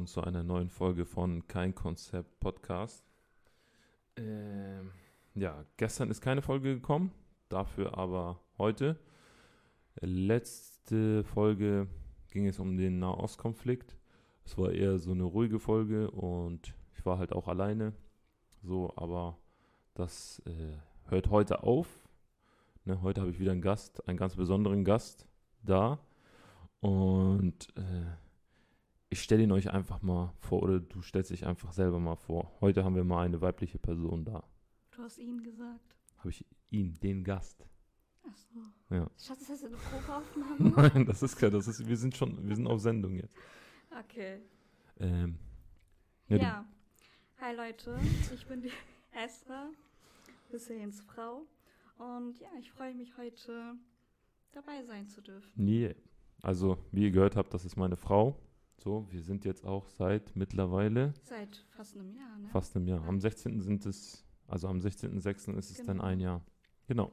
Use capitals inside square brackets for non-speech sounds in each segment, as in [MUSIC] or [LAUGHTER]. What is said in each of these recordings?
willkommen zu einer neuen Folge von Kein Konzept Podcast. Ähm, ja, gestern ist keine Folge gekommen, dafür aber heute. Letzte Folge ging es um den Nahostkonflikt. Es war eher so eine ruhige Folge und ich war halt auch alleine. So, aber das äh, hört heute auf. Ne, heute habe ich wieder einen Gast, einen ganz besonderen Gast da. Und äh, ich stelle ihn euch einfach mal vor oder du stellst dich einfach selber mal vor. Heute haben wir mal eine weibliche Person da. Du hast ihn gesagt. Habe ich ihn, den Gast. Ach so. Ja. Schatz, ist das eine [LAUGHS] Probeaufnahme? Nein, das ist kein, das ist, wir sind schon, wir sind auf Sendung jetzt. okay. Ähm, Ja. ja, Hi Leute, ich bin die [LAUGHS] Esther, Husseins Frau. Und ja, ich freue mich heute dabei sein zu dürfen. Nee. Also, wie ihr gehört habt, das ist meine Frau. So, wir sind jetzt auch seit mittlerweile Seit fast einem Jahr, ne? fast einem Jahr. Am 16. sind es, also am 16.06. ist es dann Genau. ein Jahr. Genau.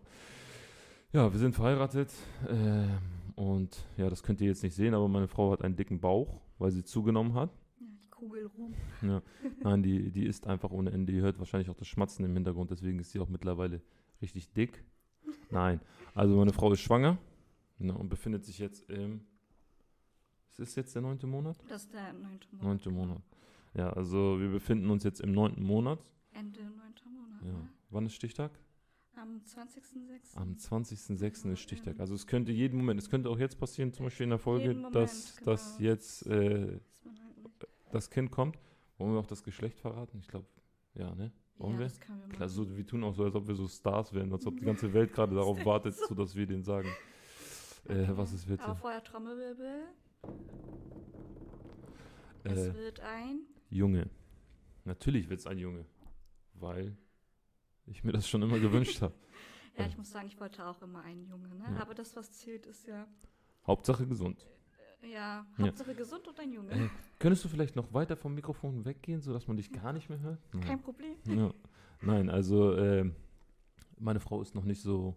Ja, wir sind verheiratet. ähm, und ja, das könnt ihr jetzt nicht sehen, aber meine Frau hat einen dicken Bauch, weil sie zugenommen hat. Ja, ich kugel rum. Ja. [LAUGHS] Nein, die, die isst einfach ohne Ende. Ihr hört wahrscheinlich auch das Schmatzen im Hintergrund, deswegen ist sie auch mittlerweile richtig dick. Nein, also meine Frau ist schwanger ne, und befindet sich jetzt im. Ist jetzt der neunte Monat? Das ist der neunte Monat. Neunte Monat. Ja, also wir befinden uns jetzt im neunten Monat. Ende neunter Monat. Ja. Ne? Wann ist Stichtag? Am 20.06. Am 20.06. ist Stichtag. Also es könnte jeden Moment, es könnte auch jetzt passieren, zum Beispiel in der Folge, Moment, dass, dass genau. jetzt äh, halt das Kind kommt. Wollen wir auch das Geschlecht verraten? Ich glaube, ja, ne? Wollen ja, wir? Das können wir Klar, so, wir tun auch so, als ob wir so Stars wären, als ob die [LAUGHS] ganze Welt gerade darauf wartet, so dass wir denen sagen, äh, was es wird. Aber vorher Trommelwirbel. Es Äh, wird ein. Junge. Natürlich wird es ein Junge, weil ich mir das schon immer gewünscht habe. [LAUGHS] Ja, ich muss sagen, ich wollte auch immer einen Junge, ne? Ja. Aber das, was zählt, ist ja, Hauptsache gesund. äh, ja, Ja. Hauptsache gesund und ein Junge. Äh, könntest du vielleicht noch weiter vom Mikrofon weggehen, sodass man dich gar nicht mehr hört? Kein Problem. Ja. Nein, also ähm, meine Frau ist noch nicht so.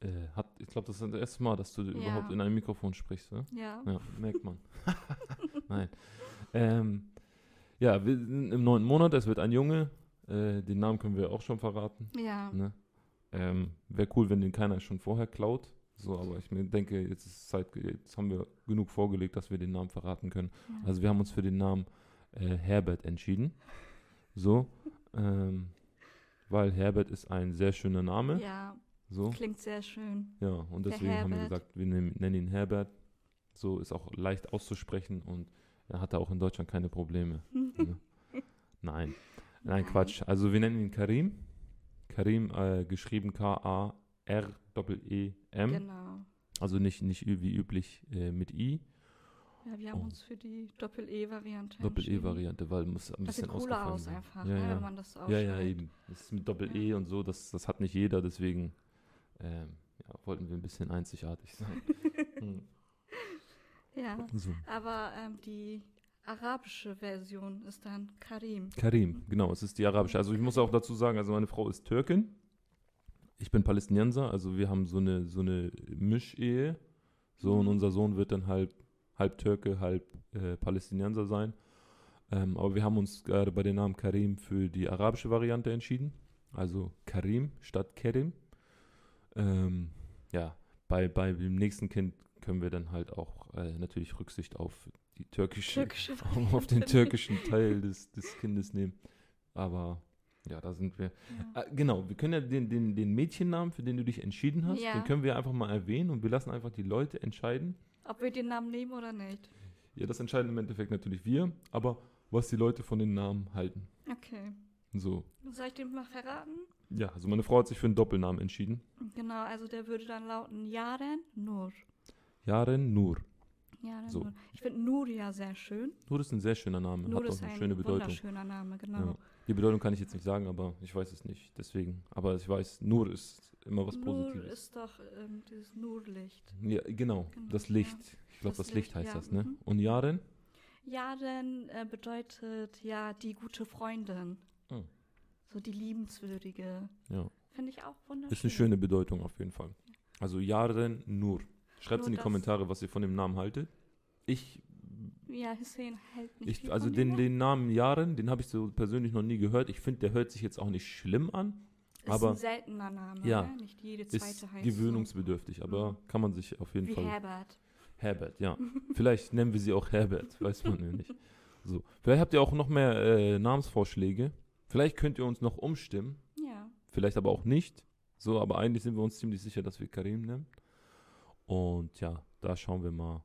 Äh, hat, ich glaube, das ist das erste Mal, dass du überhaupt in einem Mikrofon sprichst. Ne? Ja. Ja, merkt man. [LAUGHS] Nein. Ähm, ja, wir sind im neunten Monat, es wird ein Junge. Äh, den Namen können wir auch schon verraten. Ja. Ne? Ähm, Wäre cool, wenn den keiner schon vorher klaut. So, aber ich mir denke, jetzt ist Zeit, jetzt haben wir genug vorgelegt, dass wir den Namen verraten können. ja. Also wir haben uns für den Namen äh, Herbert entschieden. So, ähm, weil Herbert ist ein sehr schöner Name. ja, So, klingt sehr schön. ja, und Der deswegen haben wir gesagt, wir nennen, ihn Herbert. So ist auch leicht auszusprechen und er hatte auch in Deutschland keine Probleme. [LAUGHS] Ne? Nein, nein, Quatsch. Also wir nennen ihn Karim. Karim, äh, geschrieben K-A-R-E-E-M. Genau. Also nicht, nicht wie üblich äh, mit I. Ja, wir haben Oh. uns für die Doppel-E-Variante Doppel-E-Variante, weil muss ein Das bisschen sieht cooler aus einfach, Ja, ne, ja. wenn man das so Ja, ja, eben. Das ist mit Doppel-E und so, das, das hat nicht jeder, deswegen ähm, ja, wollten wir ein bisschen einzigartig sein. [LAUGHS] Hm. Ja, so. aber ähm, die arabische Version ist dann Karim. Karim, genau, es ist die arabische. Also ich muss auch dazu sagen, also meine Frau ist Türkin, ich bin Palästinenser, also wir haben so eine, so eine Mischehe. So, und Mhm. unser Sohn wird dann halb, halb Türke, halb äh, Palästinenser sein. Ähm, aber wir haben uns gerade bei dem Namen Karim für die arabische Variante entschieden. Also Karim statt Kerim. Ähm, ja, bei, bei dem nächsten Kind können wir dann halt auch äh, natürlich Rücksicht auf die türkische, Türkische [LAUGHS] auf den türkischen Teil des, des Kindes nehmen. Aber ja, da sind wir. Ja. Äh, genau, wir können ja den, den, den Mädchennamen, für den du dich entschieden hast, Ja. den können wir einfach mal erwähnen und wir lassen einfach die Leute entscheiden. Ob wir den Namen nehmen oder nicht. Ja, das entscheiden im Endeffekt natürlich wir, aber was die Leute von den Namen halten. Okay. So. Soll ich den mal verraten? Ja, also meine Frau hat sich für einen Doppelnamen entschieden. Genau, also der würde dann lauten Yaren Nur. Yaren Nur. Yaren So. Nur. Ich finde Nur ja sehr schön. Nur ist ein sehr schöner Name, Nur hat ist auch eine ein schöne Bedeutung. wunderschöner Name, genau. Ja. Die Bedeutung kann ich jetzt nicht sagen, aber ich weiß es nicht. Deswegen. Aber ich weiß, Nur ist immer was Nur Positives. ist doch ähm, dieses Nurlicht. Ja, genau, Genau, das ja. Licht. Ich glaube, Das das, Licht Licht, heißt ja, das, ne? mhm. Und Yaren? Yaren äh, bedeutet ja die gute Freundin. So die liebenswürdige. Ja. Finde ich auch wunderschön. Ist eine schöne Bedeutung auf jeden Fall. Also Yaren Nur. Schreibt Nur in die. Kommentare, was ihr von dem Namen haltet. Ich Ja, Hussein hält nicht Ich, also von den, den Namen Yaren, den habe ich so persönlich noch nie gehört. Ich finde, der hört sich jetzt auch nicht schlimm an. ist aber- ein seltener Name, Ja, ne? Nicht jede zweite Ist heißt gewöhnungsbedürftig, aber Mhm. kann man sich auf so. jeden Wie Fall. Herbert. Herbert, ja. [LAUGHS] Vielleicht nennen wir sie auch Herbert, weiß man ja nicht. So. Vielleicht habt ihr auch noch mehr äh, Namensvorschläge. Vielleicht könnt ihr uns noch umstimmen. Ja. Vielleicht aber auch nicht. So, aber eigentlich sind wir uns ziemlich sicher, dass wir Karim nehmen. Und ja, da schauen wir mal.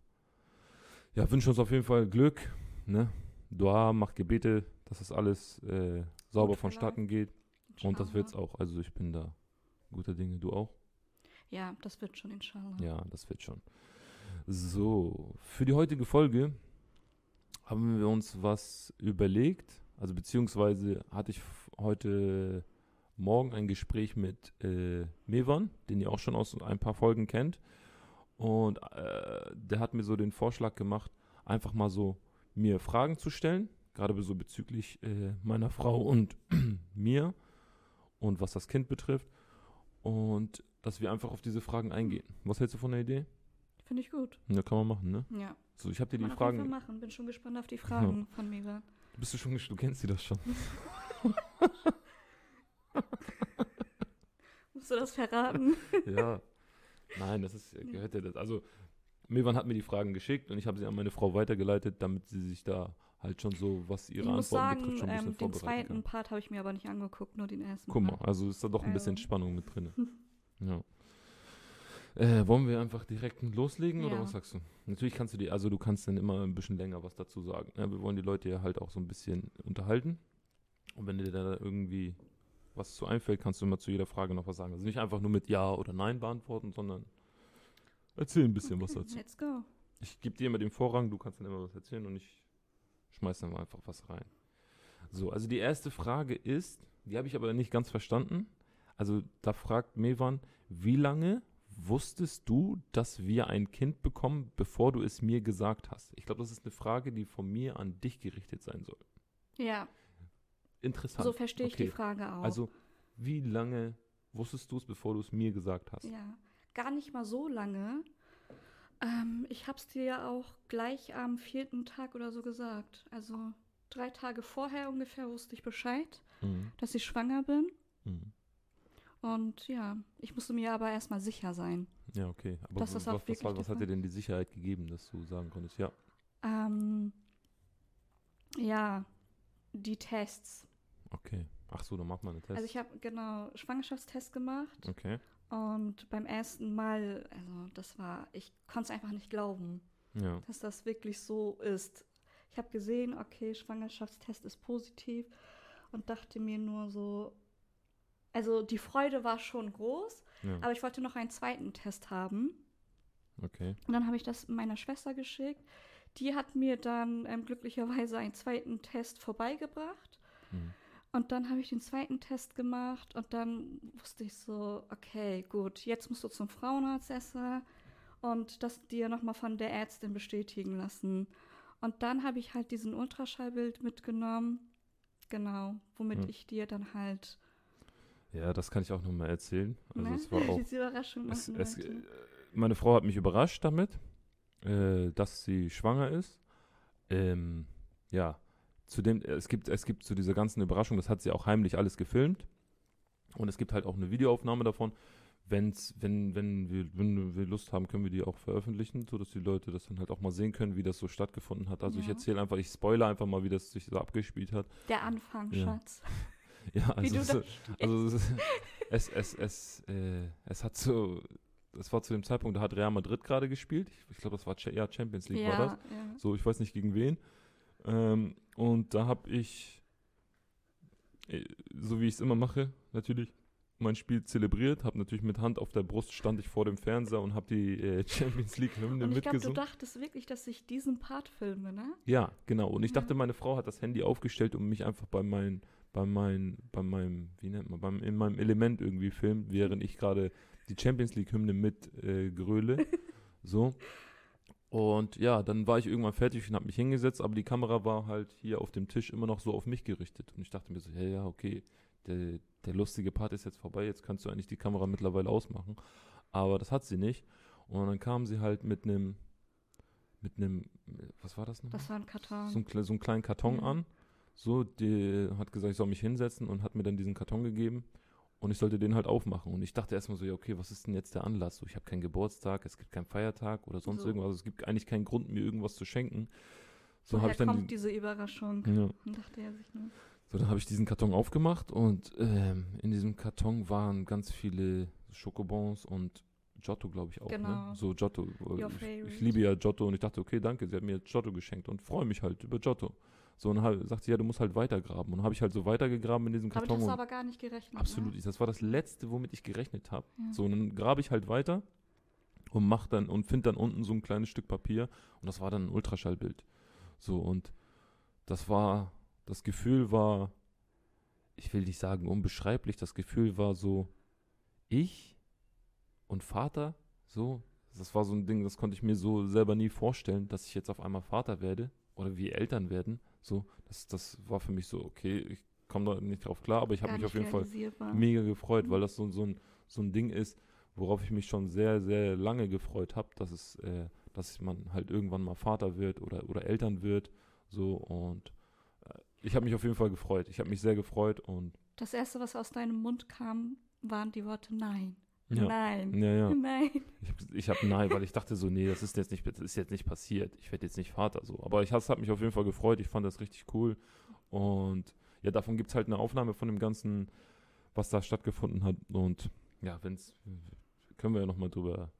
Ja, wünschen uns auf jeden Fall Glück. Ne? Dua, macht Gebete, dass das alles äh, sauber Gut vonstatten geht. Und das Inshallah. wird's auch. Also ich bin da guter Dinge. Du auch? Ja, das wird schon, inshallah. Ja, das wird schon. So, für die heutige Folge haben wir uns was überlegt. Also beziehungsweise hatte ich heute Morgen ein Gespräch mit äh, Mevan, den ihr auch schon aus ein paar Folgen kennt. Und äh, der hat mir so den Vorschlag gemacht, einfach mal so mir Fragen zu stellen, gerade so bezüglich äh, meiner Frau und [CLEARS THROAT] mir und was das Kind betrifft. Und dass wir einfach auf diese Fragen eingehen. Was hältst du von der Idee? Finde ich gut. Ja, kann man machen, ne? Ja. So, ich habe dir Kann die man auf jeden Fall Fragen. machen. Bin schon gespannt auf die Fragen von Bist du schon, du kennst sie das schon. [LAUGHS] Musst du das verraten? ja. Nein, das ist, gehört ja das. Also, Mevan hat mir die Fragen geschickt und ich habe sie an meine Frau weitergeleitet, damit sie sich da halt schon so, was ihre ich muss Antworten sagen, betrifft, schon ein bisschen ähm, den zweiten kann. Part habe ich mir aber nicht angeguckt, nur den ersten Guck mal, also ist da doch ein bisschen Also- Spannung mit drin. [LAUGHS] ja. Äh, wollen wir einfach direkt loslegen oder Ja. was sagst du? Natürlich kannst du die, also du kannst dann immer ein bisschen länger was dazu sagen. Ja, wir wollen die Leute ja halt auch so ein bisschen unterhalten. Und wenn dir da irgendwie was zu einfällt, kannst du immer zu jeder Frage noch was sagen. Also nicht einfach nur mit Ja oder Nein beantworten, sondern erzähl ein bisschen was dazu. Let's go. Ich gebe dir immer den Vorrang, du kannst dann immer was erzählen und ich schmeiß dann mal einfach was rein. So, also die erste Frage ist, die habe ich aber nicht ganz verstanden. Also da fragt Mevan, wie lange wusstest du, dass wir ein Kind bekommen, bevor du es mir gesagt hast? Ich glaube, das ist eine Frage, die von mir an dich gerichtet sein soll. Ja, Interessant. so verstehe ich Okay. die Frage auch. Also, wie lange wusstest du es, bevor du es mir gesagt hast? Ja, gar nicht mal so lange. Ähm, ich habe es dir ja auch gleich am vierten Tag oder so gesagt. Also drei Tage vorher ungefähr wusste ich Bescheid, Mhm. dass ich schwanger bin. Mhm. Und ja, ich musste mir aber erstmal sicher sein. Ja, okay. Aber was, was, war- was hat dir denn die Sicherheit gegeben, dass du sagen konntest, ja, Ähm, ja, die Tests. okay. Ach so, dann mach mal einen Test. Also ich habe genau Schwangerschaftstest gemacht okay. und beim ersten Mal, also das war, ich konnte es einfach nicht glauben. Ja. dass das wirklich so ist. Ich habe gesehen, okay, Schwangerschaftstest ist positiv und dachte mir nur so, also die Freude war schon groß, ja. aber ich wollte noch einen zweiten Test haben. Okay. Und dann habe ich das meiner Schwester geschickt. Die hat mir dann ähm, glücklicherweise einen zweiten Test vorbeigebracht. Mhm. Und dann habe ich den zweiten Test gemacht und dann wusste ich so, okay, gut, jetzt musst du zum Frauenarzt Esther und das dir nochmal von der Ärztin bestätigen lassen. Und dann habe ich halt diesen Ultraschallbild mitgenommen, genau, womit Hm. ich dir dann halt Ja, das kann ich auch nochmal erzählen. Also ne, es war [LAUGHS] auch. diese Überraschung es, es, äh, meine Frau hat mich überrascht damit, äh, dass sie schwanger ist. Ähm, ja, zudem, äh, es gibt, es gibt zu dieser ganzen Überraschung, das hat sie auch heimlich alles gefilmt. Und es gibt halt auch eine Videoaufnahme davon. Wenn's, wenn, wenn, wir, wenn wir Lust haben, können wir die auch veröffentlichen, sodass die Leute das dann halt auch mal sehen können, wie das so stattgefunden hat. Also ich Ja. erzähle einfach, ich spoilere einfach mal, wie das sich so abgespielt hat. Der Anfang, Ja. Schatz. Ja, also, du es, also es, es, es, es, äh, es hat so, das war zu dem Zeitpunkt, da hat Real Madrid gerade gespielt. Ich, ich glaube, das war ja, Champions League war das. ja, ja. So, ich weiß nicht gegen wen. Ähm, und da habe ich, äh, so wie ich es immer mache, natürlich mein Spiel zelebriert, habe natürlich mit Hand auf der Brust stand ich vor dem Fernseher und habe die äh, [LAUGHS] Champions League Hymne Und ich glaube, du mitgesungen. dachtest wirklich, dass ich diesen Part filme, ne? Ja, genau. Und ich Ja. dachte, meine Frau hat das Handy aufgestellt, um mich einfach bei meinem, bei meinem, bei meinem, wie nennt man, beim, in meinem Element irgendwie filmt, während ich gerade die Champions League Hymne mit äh, gröle. [LAUGHS] so. Und ja, dann war ich irgendwann fertig und habe mich hingesetzt, aber die Kamera war halt hier auf dem Tisch immer noch so auf mich gerichtet. Und ich dachte mir so, ja, ja, okay, der, der lustige Part ist jetzt vorbei, jetzt kannst du eigentlich die Kamera mittlerweile ausmachen. Aber das hat sie nicht. Und dann kam sie halt mit einem mit einem, was war das noch? Das war ein Karton. so, einen, kle- so einen kleinen Karton Ja. an. So, die hat gesagt, ich soll mich hinsetzen und hat mir dann diesen Karton gegeben. Und ich sollte den halt aufmachen. Und ich dachte erstmal so, ja, okay, was ist denn jetzt der Anlass? So, ich habe keinen Geburtstag, es gibt keinen Feiertag oder sonst So. irgendwas. Also es gibt eigentlich keinen Grund, mir irgendwas zu schenken. So habe ich dann kommt die, diese Überraschung? ja, Dachte er sich nur. so, dann habe ich diesen Karton aufgemacht und ähm, in diesem Karton waren ganz viele Schokobons und Giotto, glaube ich auch. Genau. Ne? So Giotto. Your Ich, ich liebe ja Giotto und ich dachte, okay, danke, sie hat mir Giotto geschenkt und freue mich halt über Giotto. So, und halt, sagt sie, ja, du musst halt weitergraben. Und habe ich halt so weitergegraben in diesem Damit Karton. hast du aber gar nicht gerechnet. absolut, Ne? nicht. das war das Letzte, womit ich gerechnet habe. Ja. So, und dann grabe ich halt weiter und mach dann und finde dann unten so ein kleines Stück Papier und das war dann ein Ultraschallbild. So, und das war, das Gefühl war, ich will nicht sagen unbeschreiblich, das Gefühl war so, ich und Vater, so, das war so ein Ding, das konnte ich mir so selber nie vorstellen, dass ich jetzt auf einmal Vater werde oder wir Eltern werden. So, das, das war für mich so, okay, ich komme da nicht drauf klar, aber ich habe mich auf jeden Fall mega gefreut, Mhm. weil das so, so, ein, so ein Ding ist, worauf ich mich schon sehr, sehr lange gefreut habe, dass es, äh, dass man halt irgendwann mal Vater wird oder, oder Eltern wird. So und äh, ich habe mich auf jeden Fall gefreut. Ich habe mich sehr gefreut und Das erste, was aus deinem Mund kam, waren die Worte Nein. Ja. Nein. Ja, ja. Nein. Ich habe hab nein, weil ich dachte so, nee, das ist jetzt nicht, das ist jetzt nicht passiert. Ich werde jetzt nicht Vater so. Aber ich habe mich auf jeden Fall gefreut. Ich fand das richtig cool. Und ja, davon gibt es halt eine Aufnahme von dem Ganzen, was da stattgefunden hat. Und ja, wenn's, können wir ja nochmal drüber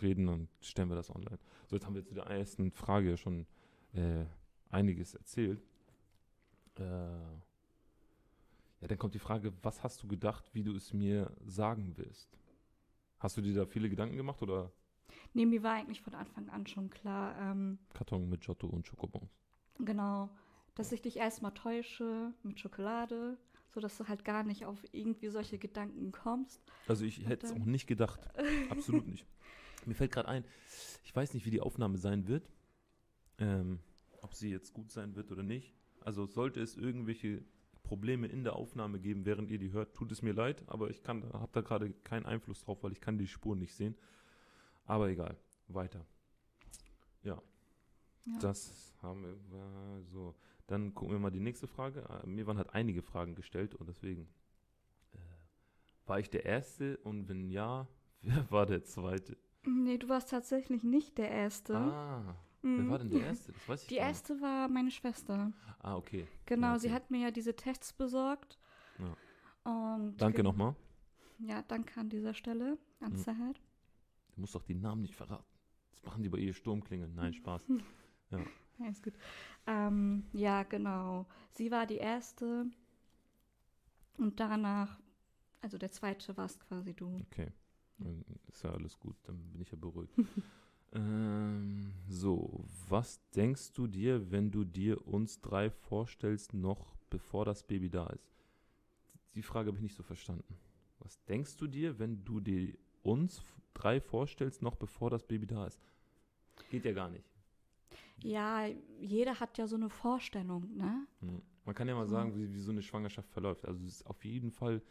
reden, dann stellen wir das online. So, jetzt haben wir zu der ersten Frage ja schon äh, einiges erzählt. Äh, ja, dann kommt die Frage, was hast du gedacht, wie du es mir sagen willst? Hast du dir da viele Gedanken gemacht oder Nee, mir war eigentlich von Anfang an schon klar, ähm, Karton mit Giotto und Schokobons? genau, dass ich dich erstmal täusche mit Schokolade, sodass du halt gar nicht auf irgendwie solche Gedanken kommst. Also ich hätte es auch nicht gedacht. [LAUGHS] Absolut nicht. Mir fällt gerade ein, ich weiß nicht, wie die Aufnahme sein wird. Ähm, ob sie jetzt gut sein wird oder nicht. Also sollte es irgendwelche Probleme in der Aufnahme geben, während ihr die hört, tut es mir leid, aber ich kann, habe da gerade keinen Einfluss drauf, weil ich kann die Spuren nicht sehen. Aber egal, weiter. Ja, Ja. das haben wir äh, so. Dann gucken wir mal die nächste Frage. Äh, Mir waren halt einige Fragen gestellt und deswegen äh, war ich der Erste und wenn ja, [LAUGHS] wer war der Zweite? Nee, du warst tatsächlich nicht der Erste. Ah, Mhm. wer war denn der Erste? Das weiß ich Die gar nicht. erste war meine Schwester. Ah, okay. Genau, Ja, sie okay. hat mir ja diese Tests besorgt. Und Danke ge- nochmal. Ja, danke an dieser Stelle an Mhm. Sahad. Du musst doch die Namen nicht verraten. Das machen die bei ihr Sturmklingeln. Nein, Spaß. [LAUGHS] Ja, ist gut. Ähm, ja, genau. Sie war die erste. Und danach, also der zweite warst quasi du. Okay. Dann ist ja alles gut, dann bin ich ja beruhigt. [LAUGHS] ähm, so, was denkst du dir, wenn du dir uns drei vorstellst, noch bevor das Baby da ist? Die Frage habe ich nicht so verstanden. Was denkst du dir, wenn du dir uns drei vorstellst, noch bevor das Baby da ist? Geht ja gar nicht. Ja, jeder hat ja so eine Vorstellung, ne? Hm. Man kann ja mal sagen, wie, wie so eine Schwangerschaft verläuft. Also es ist auf jeden Fall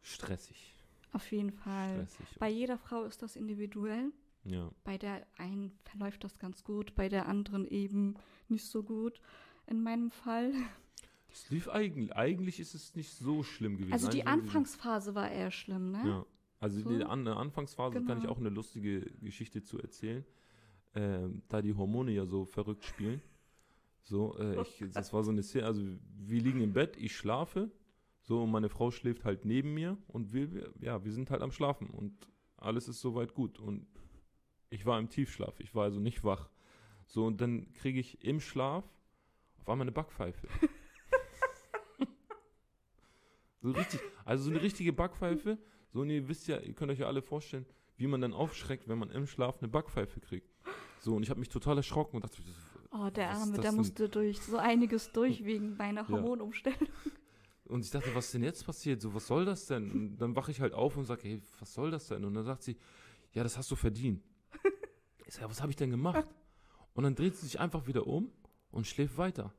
stressig. Auf jeden Fall. Stressig. Bei jeder Frau ist das individuell. Ja. Bei der einen verläuft das ganz gut, bei der anderen eben nicht so gut. In meinem Fall. Es lief eigentlich, eigentlich ist es nicht so schlimm gewesen. Also die Eigentlich Anfangsphase war eher schlimm, ne? Ja. Also So. die an, Anfangsphase kann ich Genau. auch eine lustige Geschichte zu erzählen. Ähm, da die Hormone ja so verrückt spielen. So, äh, ich, [LAUGHS] das war so eine Szene, also wir liegen im Bett, ich schlafe, so und meine Frau schläft halt neben mir und wir, wir, ja, wir sind halt am Schlafen und alles ist soweit gut und ich war im Tiefschlaf, ich war also nicht wach. So und dann kriege ich im Schlaf auf einmal eine Backpfeife. [LAUGHS] so richtig, also so eine richtige Backpfeife. So, und ihr wisst ja, ihr könnt euch ja alle vorstellen, wie man dann aufschreckt, wenn man im Schlaf eine Backpfeife kriegt. So, und ich habe mich total erschrocken und dachte, Oh, der Arme, der denn? musste durch so einiges durch [LAUGHS] wegen meiner Hormonumstellung. und ich dachte, was ist denn jetzt passiert? So, was soll das denn? Und dann wache ich halt auf und sage, hey, was soll das denn? Und dann sagt sie, ja, das hast du verdient. Ich sage, was habe ich denn gemacht? Und dann dreht sie sich einfach wieder um und schläft weiter.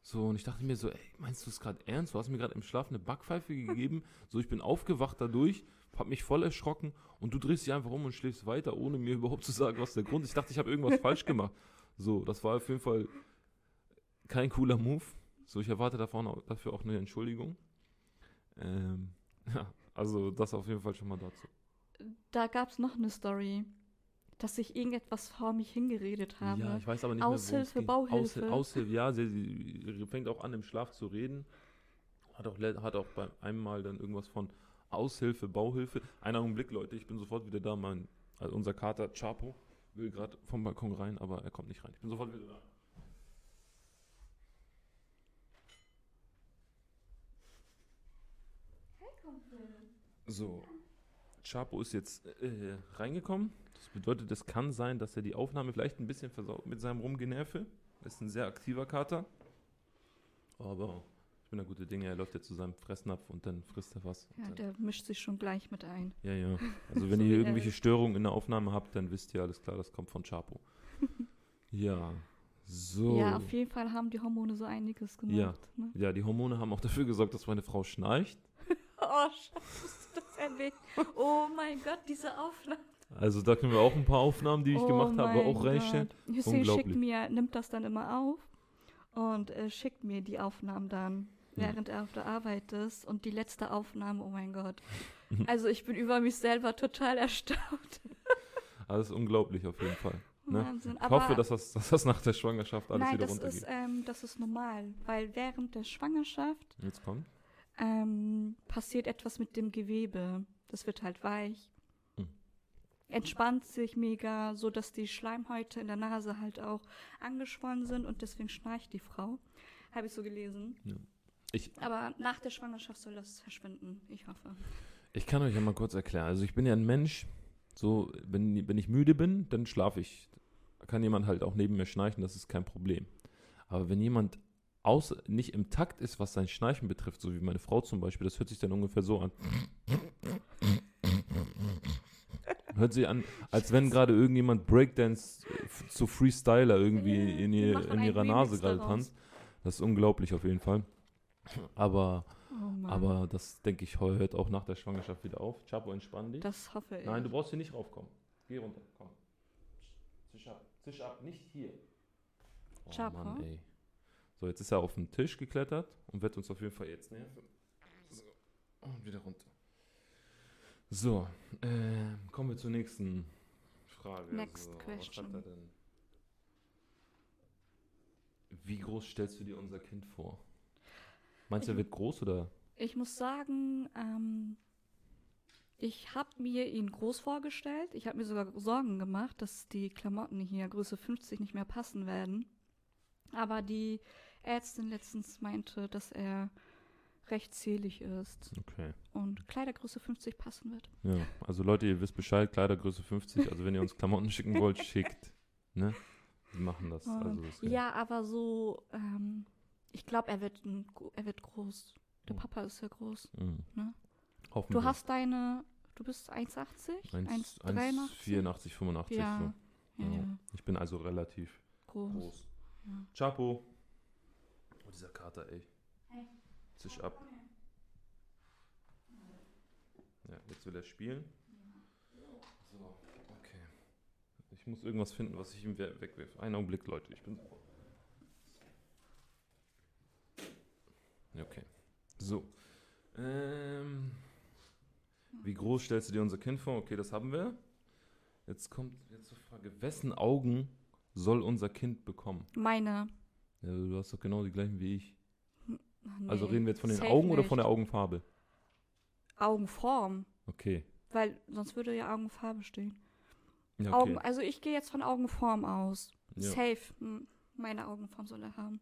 So, und ich dachte mir so, ey, meinst du es gerade ernst? Du hast mir gerade im Schlaf eine Backpfeife gegeben. [LAUGHS] So, ich bin aufgewacht dadurch, hab mich voll erschrocken und du drehst dich einfach um und schläfst weiter, ohne mir [LAUGHS] überhaupt zu sagen, was der Grund ist. Ich dachte, ich habe irgendwas falsch gemacht. [LAUGHS] So, das war auf jeden Fall kein cooler Move. So, ich erwarte davon dafür auch eine Entschuldigung. Ähm, ja, also das auf jeden Fall schon mal dazu. Da gab es noch eine Story, dass ich irgendetwas vor mich hingeredet habe. Ja, ich weiß aber nicht Aushilfe, mehr, worum es ging. Bauhilfe. Aushil Aushilfe, ja, sie, sie fängt auch an, im Schlaf zu reden. Hat auch, hat auch bei einem Mal dann irgendwas von Aushilfe, Bauhilfe. Einen Augenblick, Leute, ich bin sofort wieder da. Mein, also unser Kater Chapo will gerade vom Balkon rein, aber er kommt nicht rein. Ich bin sofort wieder da. So, Chapo ist jetzt äh, reingekommen. Das bedeutet, es kann sein, dass er die Aufnahme vielleicht ein bisschen versaut mit seinem Rumgenerve. Er ist ein sehr aktiver Kater. Aber ich bin da gute Dinge. Er läuft jetzt zu seinem Fressnapf und dann frisst er was. Ja, der mischt sich schon gleich mit ein. ja, ja. [LAUGHS] Also wenn So ihr irgendwelche. Störungen in der Aufnahme habt, dann wisst ihr alles klar, das kommt von Chapo. [LAUGHS] ja, so. Ja, auf jeden Fall haben die Hormone so einiges gemacht. Ja. Ne? Ja, die Hormone haben auch dafür gesorgt, dass meine Frau schnarcht. [LAUGHS] Oh, du das erwähnt? Oh mein Gott, diese Aufnahme. Also da können wir auch ein paar Aufnahmen, die ich oh gemacht habe, auch reinstellen. Hussein schickt mir, nimmt das dann immer auf und äh, schickt mir die Aufnahmen dann, Ja. während er auf der Arbeit ist. Und die letzte Aufnahme, oh mein Gott. Also ich bin über mich selber total erstaunt. [LAUGHS] Alles unglaublich auf jeden Fall. Ne? Wahnsinn. Ich hoffe, dass das, dass das nach der Schwangerschaft alles Nein, wieder das runtergeht. ist, ähm, das ist normal, weil während der Schwangerschaft Jetzt kommt. ähm, passiert etwas mit dem Gewebe. Das wird halt weich. Entspannt sich mega, so dass die Schleimhäute in der Nase halt auch angeschwollen sind und deswegen schnarcht die Frau. Habe ich so gelesen. Ich, Aber nach der Schwangerschaft soll das verschwinden. Ich hoffe. ich kann euch ja mal kurz erklären. Also ich bin ja ein Mensch, so, wenn, wenn ich müde bin, dann schlafe ich. Da kann jemand halt auch neben mir schnarchen, das ist kein Problem. Aber wenn jemand aus, nicht im Takt ist, was sein Schnarchen betrifft, so wie meine Frau zum Beispiel, das hört sich dann ungefähr so an. Hört sich an, als wenn gerade irgendjemand Breakdance äh, zu Freestyler irgendwie Ja, in, ihr, in ihrer Nase gerade tanzt. Das ist unglaublich auf jeden Fall. Aber, Oh aber das denke ich hört auch nach der Schwangerschaft wieder auf. Chapo, entspann dich. das hoffe ich. Nein, du brauchst hier nicht raufkommen. Geh runter, komm. Zisch ab, zisch ab, nicht hier. Oh Chapo? Mann, ey. So, jetzt ist er auf den Tisch geklettert und wird uns auf jeden Fall jetzt nerven. So, und wieder runter. So, ähm, kommen wir zur nächsten Frage. Next so, question. Wie groß stellst du dir unser Kind vor? Meinst du, er wird groß oder? Ich muss sagen, ähm, ich habe mir ihn groß vorgestellt. Ich habe mir sogar Sorgen gemacht, dass die Klamotten hier Größe 50 nicht mehr passen werden. Aber die Ärztin letztens meinte, dass er recht zählig ist Okay. und Kleidergröße 50 passen wird. Ja, also Leute, ihr wisst Bescheid, Kleidergröße 50, also wenn ihr uns Klamotten schicken wollt, [LAUGHS] schickt. Ne? Wir machen das. Also das Ja, aber so, ähm, ich glaube, er wird ein, er wird groß. Der Oh. Papa ist ja groß. Mhm. Ne? Hoffen Du wir. hast deine, du bist 1,80? 1, 1,83? 84, 85. Ja, So. ja, Ja. ja, Ich bin also relativ groß. groß. Ja. Chapo. Oh, dieser Kater, ey. Hey. Zisch ab. Ja, jetzt will er spielen. So, okay. Ich muss irgendwas finden, was ich ihm we- wegwerfe. Einen Augenblick, Leute. Ich bin sofort. Okay. So. Ähm, wie groß stellst du dir unser Kind vor? Okay, das haben wir. Jetzt kommt jetzt die Frage, wessen Augen soll unser Kind bekommen? Meine. Ja, du hast doch genau die gleichen wie ich. Also nee, reden wir jetzt von den Augen oder nicht. von der Augenfarbe? Augenform. Okay. Weil sonst würde ja Augenfarbe stehen. Ja, Augen, okay. also ich gehe jetzt von Augenform aus. Ja. Safe. Meine Augenform soll er haben.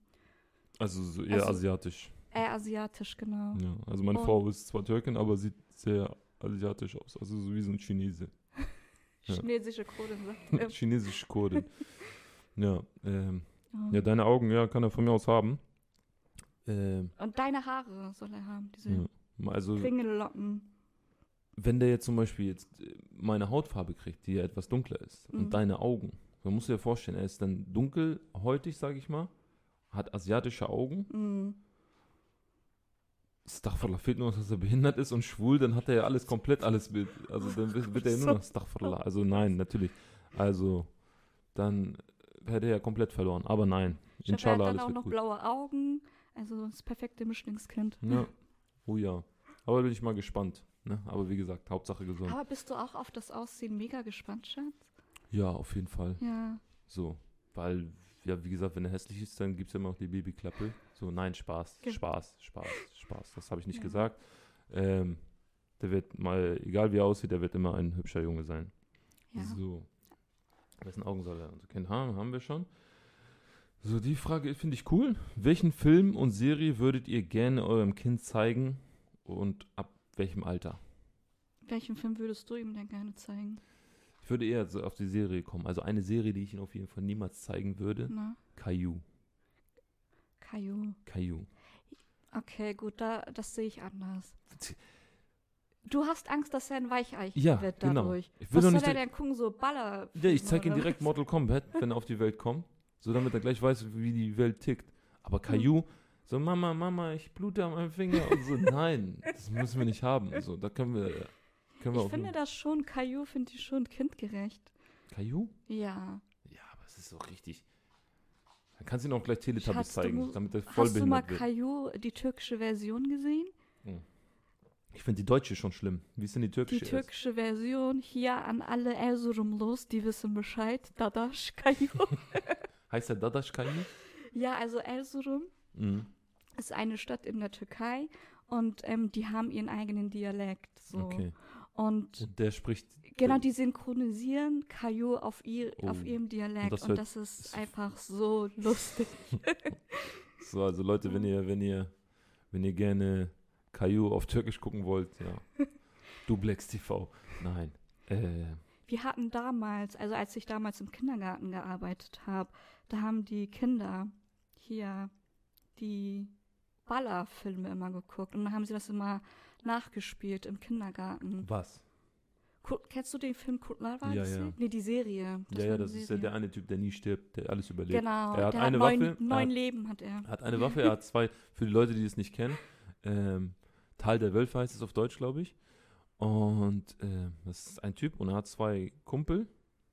Also so eher Also- asiatisch. Eher asiatisch, genau. Ja. Also meine Und- Frau ist zwar Türkin, aber sieht sehr asiatisch aus. Also so wie so ein Chinese. [LAUGHS] Chinesische Code sagt er. [LAUGHS] Chinesische Kurdin. [LAUGHS] ja, ähm, Ja. ja, deine Augen, ja, kann er von mir aus haben. Ähm, Und deine Haare soll er haben, diese ja. Also Kringellocken. wenn der jetzt zum Beispiel jetzt äh, meine Hautfarbe kriegt, die ja etwas dunkler ist, Mhm. und deine Augen, dann musst du dir vorstellen, er ist dann dunkelhäutig, sage ich mal, hat asiatische Augen. Mm. Staghfirullah, fehlt nur, noch, dass er behindert ist und schwul, dann hat er ja alles komplett alles mit. Also dann wird, er ja nur noch [LAUGHS] Staghfirullah. Also nein, natürlich. Also dann hätte er ja komplett verloren. Aber nein, Ich hoffe, er inshallah hat dann alles auch noch gut. blaue Augen. Also das perfekte Mischlingskind. Ja. Oh ja. Aber bin ich mal gespannt. Ne? Aber wie gesagt, Hauptsache gesund. Aber bist du auch auf das Aussehen mega gespannt, Schatz? Ja, auf jeden Fall. Ja. So. Weil, ja, wie gesagt, wenn er hässlich ist, dann gibt es ja immer noch die Babyklappe. So, nein, Spaß, Ge- Spaß, Spaß, Spaß. Das habe ich nicht Ja. gesagt. Ähm, der wird mal, egal wie er aussieht, der wird immer ein hübscher Junge sein. Ja. So. Wessen Augen soll er unser Kind haben? Haben wir schon. So, die Frage finde ich cool. Welchen Film und Serie würdet ihr gerne eurem Kind zeigen und ab welchem Alter? Welchen Film würdest du ihm denn gerne zeigen? Ich würde eher so auf die Serie kommen. Also eine Serie, die ich ihm auf jeden Fall niemals zeigen würde. Na, Caillou. Caillou. Caillou. Okay, gut, da, das sehe ich anders. Du hast Angst, dass er ein Weichei Ja, wird genau. dadurch. Ich will Was soll nicht er denn gucken, so Baller? Ja, ich zeige ihm direkt was? Mortal Kombat, wenn er auf die Welt kommt. So damit er gleich weiß, wie die Welt tickt. Aber Caillou, so Mama, Mama, ich blute an meinem Finger und so, nein, das müssen wir nicht haben. So, da können wir, können wir Ich auch finde das schon, Caillou finde ich schon kindgerecht. Caillou? Ja. Ja, aber es ist so richtig. Dann kannst du ihm auch gleich Teletubbies Schatz, du zeigen, musst- damit er voll Hast du mal behindert wird. Caillou, die türkische Version gesehen? Ich finde die deutsche schon schlimm. Wie ist denn die Die türkische? erst? türkische Version hier an alle Erzurumlos, die wissen Bescheid. Dadaş Caillou. [LAUGHS] Heißt der Dadaş Caillou? ja, also Erzurum Mhm. ist eine Stadt in der Türkei und ähm, die haben ihren eigenen Dialekt. So. Okay. Und Und der spricht. genau, die synchronisieren Caillou auf, ihr, auf Oh. ihrem Dialekt das und das ist das- einfach so lustig. [LAUGHS] So, also Leute, wenn ihr, wenn ihr, wenn ihr gerne Caillou auf Türkisch gucken wollt, ja. [LAUGHS] Dublex TV. Nein. Äh, Wir hatten damals, also als ich damals im Kindergarten gearbeitet habe, da haben die Kinder hier die Ballerfilme immer geguckt und dann haben sie das immer nachgespielt im Kindergarten. was? Kennst du den Film Kutlar war Ja, das? ja. Nee, die Serie. ja, war ja, eine das ist ja Serie. der eine Typ, der nie stirbt, der alles überlebt. Genau, Er hat eine hat neun, Waffe, neun hat- Leben hat er. Er hat eine Waffe, er hat zwei, für die Leute, die es nicht kennen, ähm, Tal der Wölfe heißt es auf Deutsch, glaube ich. Und äh, das ist ein Typ und er hat zwei Kumpel,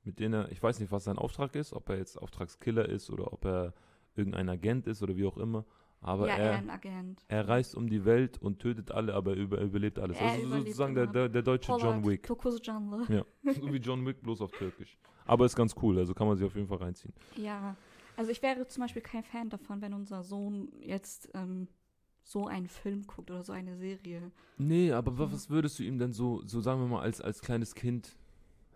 mit denen er, ich weiß nicht, was sein Auftrag ist, ob er jetzt Auftragskiller ist oder ob er irgendein Agent ist oder wie auch immer. Aber ja, er er, ein Agent. er reist um die Welt und tötet alle, aber er über, überlebt alles. Er also überlebt sozusagen der, der, der deutsche John Pollard, Wick. Tokus Janle. Ja, so wie John Wick, bloß auf Türkisch. Aber ist ganz cool, also kann man sich auf jeden Fall reinziehen. Ja, also ich wäre zum Beispiel kein Fan davon, wenn unser Sohn jetzt ähm, so einen Film guckt oder so eine Serie. Nee, aber wa- was würdest du ihm denn so, so sagen wir mal, als, als kleines Kind?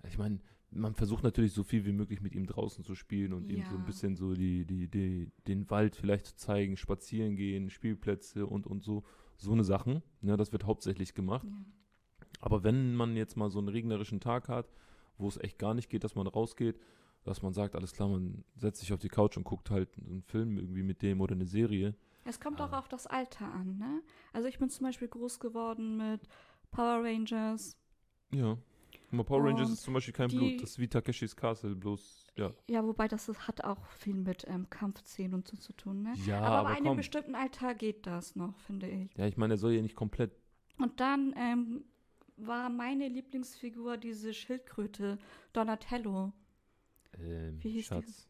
Ich meine, man versucht natürlich so viel wie möglich mit ihm draußen zu spielen und ihm so ein Ja. bisschen so die, die, die, den Wald vielleicht zu zeigen, spazieren gehen, Spielplätze und, und so, so eine Sachen. Ne, das wird hauptsächlich gemacht. Ja. Aber wenn man jetzt mal so einen regnerischen Tag hat, wo es echt gar nicht geht, dass man rausgeht, dass man sagt, alles klar, man setzt sich auf die Couch und guckt halt einen Film irgendwie mit dem oder eine Serie. Es kommt Ah. auch auf das Alter an, ne? Also ich bin zum Beispiel groß geworden mit Power Rangers. Ja. Guck mal, Power Rangers Und ist zum Beispiel kein die- Blut, das ist wie Takeshis Castle, bloß, ja. Ja, wobei das ist, hat auch viel mit ähm, Kampfszenen und so zu tun, ne? Ja, aber, aber bei einem komm. bestimmten Alter geht das noch, finde ich. Ja, ich meine, er soll ja nicht komplett. Und dann ähm, war meine Lieblingsfigur diese Schildkröte, Donatello. Ähm, Wie hieß die? Schatz,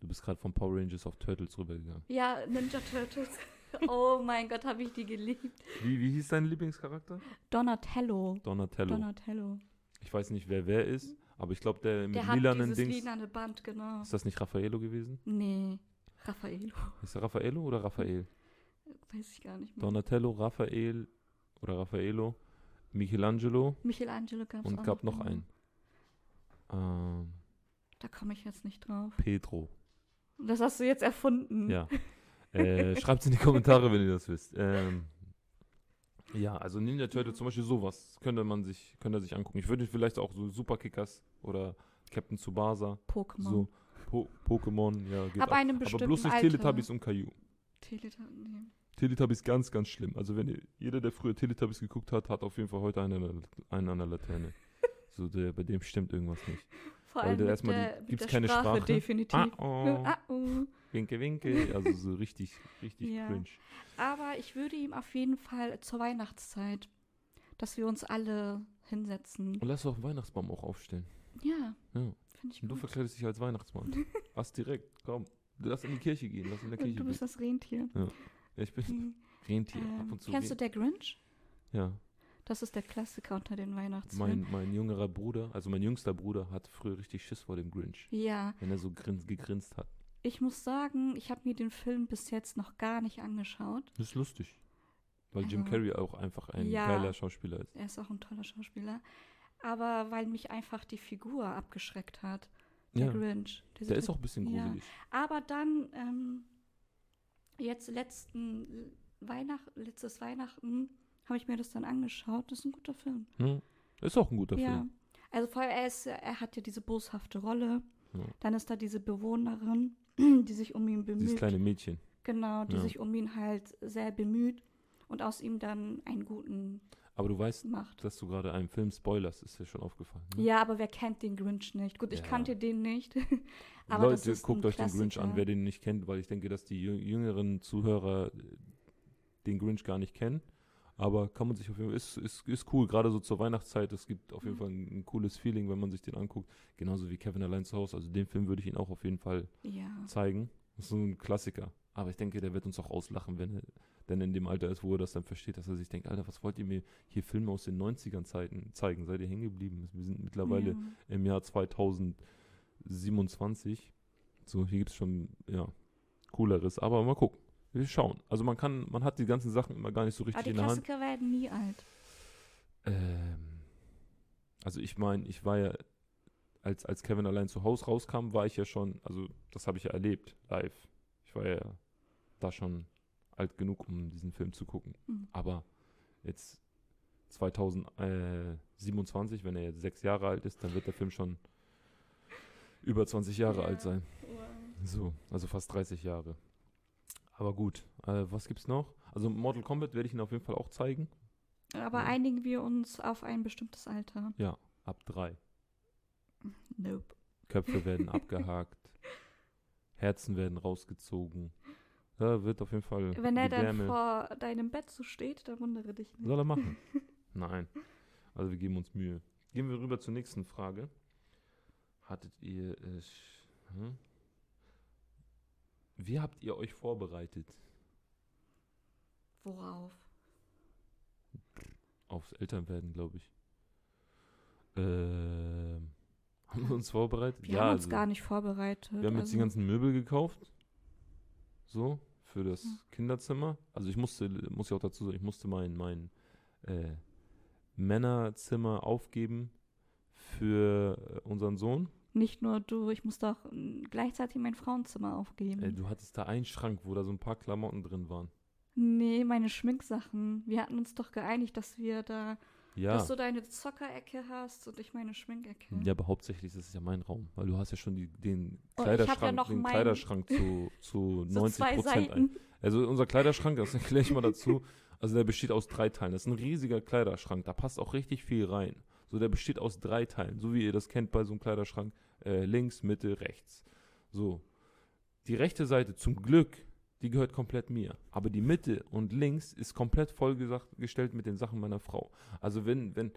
du bist gerade von Power Rangers auf Turtles rübergegangen. Ja, Ninja Turtles. [LAUGHS] oh mein Gott, habe ich die geliebt. Wie, wie hieß dein Lieblingscharakter? Donatello. Donatello. Donatello. Ich weiß nicht, wer wer ist, aber ich glaube, der mit Der hat lilanen dieses Dings. lilane Band, genau. Ist das nicht Raffaello gewesen? Nee, Raffaello. Ist er Raffaello oder Raphael? [LAUGHS] Weiß ich gar nicht mehr. Donatello, Raphael oder Raffaello, Michelangelo Michelangelo gab es und gab noch genau. einen. Ähm, Da komme ich jetzt nicht drauf. Pedro. Das hast du jetzt erfunden. Ja. [LAUGHS] Äh, Schreibt in die Kommentare, wenn ihr das wisst. Ähm, ja, also Ninja Turtle zum Beispiel sowas könnte man sich, könnte sich angucken. Ich würde vielleicht auch so Superkickers oder Captain Tsubasa, Pokémon. so po Pokémon, ja, geht Ab ab. einem Aber bestimmten bloß nicht Alter. Teletubbies und Caillou. Teletubbies. Nee. Teletubbies ganz, ganz schlimm. Also wenn ihr, jeder, der früher Teletubbies geguckt hat, hat auf jeden Fall heute einen an der Laterne. So, der, bei dem stimmt irgendwas nicht. [LAUGHS] Vor Weil allem der erstmal die- der, mit gibt's der keine Sprache, Sprache? definitiv. Ah, oh. Ah, oh. winke, winke. Also so richtig, richtig Ja. cringe. Aber ich würde ihm auf jeden Fall zur Weihnachtszeit, dass wir uns alle hinsetzen. Und lass doch einen Weihnachtsbaum auch aufstellen. Ja, Ja. finde ich Und du gut. verkleidest dich als Weihnachtsmann. [LAUGHS] Lass direkt, komm. Lass in die Kirche gehen, lass in der Kirche du bist beten. das Rentier. Ja, ich bin Mhm. Rentier, ab und zu. kennst du der Grinch? ja, Das ist der Klassiker unter den Weihnachtsfilmen. mein, mein jüngerer Bruder, also mein jüngster Bruder, hat früher richtig Schiss vor dem Grinch. Ja, Wenn er so grins, gegrinst hat. ich muss sagen, ich habe mir den Film bis jetzt noch gar nicht angeschaut. Das ist lustig. Weil Jim Also, Carrey auch einfach ein ja. geiler Schauspieler ist. Er ist auch ein toller Schauspieler. Aber weil mich einfach die Figur abgeschreckt hat. Der Ja, Grinch. Der ist auch ein bisschen Ja. gruselig. Aber dann, ähm, jetzt letzten Weihnacht, letztes Weihnachten habe ich mir das dann angeschaut. Das ist ein guter Film. Hm? Ist auch ein guter ja. Film. Also vor allem, er, ist, er hat ja diese boshafte Rolle. Ja. Dann ist da diese Bewohnerin, [CLEARS THROAT] die sich um ihn bemüht. Dieses kleine Mädchen. Genau, die Ja. sich um ihn halt sehr bemüht und aus ihm dann einen guten Aber du weißt, macht. dass du gerade einen Film spoilerst, ist dir schon aufgefallen. Ne? Ja, aber wer kennt den Grinch nicht? Gut, ich Ja. kannte den nicht. [LAUGHS] Leute, guckt euch den Grinch an, wer den nicht kennt, weil ich denke, dass die jü- jüngeren Zuhörer den Grinch gar nicht kennen. Aber kann man sich auf jeden Fall, ist, ist, ist cool, gerade so zur Weihnachtszeit. Es gibt auf jeden Mhm. Fall ein, ein cooles Feeling, wenn man sich den anguckt. Genauso wie Kevin allein zu Hause. Also den Film würde ich ihn auch auf jeden Fall Ja. zeigen. Das ist so ein Klassiker. Aber ich denke, der wird uns auch auslachen, wenn er denn in dem Alter ist, wo er das dann versteht, dass er sich denkt, Alter, was wollt ihr mir hier Filme aus den 90ern Zeiten zeigen? Seid ihr hängen geblieben? Wir sind mittlerweile Ja. im Jahr 2027. So, hier gibt es schon, ja, cooleres. Aber mal gucken. Wir schauen. Also man kann, man hat die ganzen Sachen immer gar nicht so Aber richtig die in der Hand. Klassiker werden nie alt. Ähm, also ich meine, ich war ja, als, als Kevin allein zu Hause rauskam, war ich ja schon, also das habe ich ja erlebt, live. Ich war ja da schon alt genug, um diesen Film zu gucken. Mhm. Aber jetzt 2027, wenn er jetzt sechs Jahre alt ist, dann wird der Film schon über 20 Jahre Ja. alt sein. So, also fast 30 Jahre. Aber gut, äh, was gibt's noch? Also Mortal Kombat werde ich ihn auf jeden Fall auch zeigen. Aber Ja. einigen wir uns auf ein bestimmtes Alter. Ab drei. Nope. Köpfe werden [LAUGHS] abgehakt. Herzen werden rausgezogen. Da wird auf jeden Fall Wenn er dann vor deinem Bett so steht, dann wundere dich nicht. Soll er machen? [LAUGHS] Nein. Also wir geben uns Mühe. Gehen wir rüber zur nächsten Frage. Hattet ihr es... Hm? Wie habt ihr euch vorbereitet Worauf? aufs Elternwerden, glaube ich? Ähm, [LAUGHS] haben wir uns vorbereitet? Wir haben uns gar nicht vorbereitet. Wir haben jetzt die also- ganzen Möbel gekauft. So, für das Hm. Kinderzimmer. Also ich musste, muss ich auch dazu sagen, ich musste mein, mein äh, Männerzimmer aufgeben für unseren Sohn. Nicht nur du, ich musste auch mm, gleichzeitig mein Frauenzimmer aufgeben. Ey, du hattest da einen Schrank, wo da so ein paar Klamotten drin waren. nee, meine Schminksachen. Wir hatten uns doch geeinigt, dass wir da, Ja. dass du deine Zockerecke hast und ich meine Schminkecke. Ja, aber hauptsächlich ist es ja mein Raum, weil du hast ja schon die, den Oh, ja Kleiderschrank, noch den Kleiderschrank zu, [LAUGHS] zu so 90 zwei Prozent ein. Also unser Kleiderschrank, das erkläre ich mal dazu, also der besteht aus drei Teilen. Das ist ein riesiger Kleiderschrank, da passt auch richtig viel rein. So, der besteht aus drei Teilen, so wie ihr das kennt bei so einem Kleiderschrank. Äh, links, Mitte, rechts. So. Die rechte Seite, zum Glück, die gehört komplett mir. Aber die Mitte und links ist komplett vollgestellt mit den Sachen meiner Frau. Also wenn, wenn,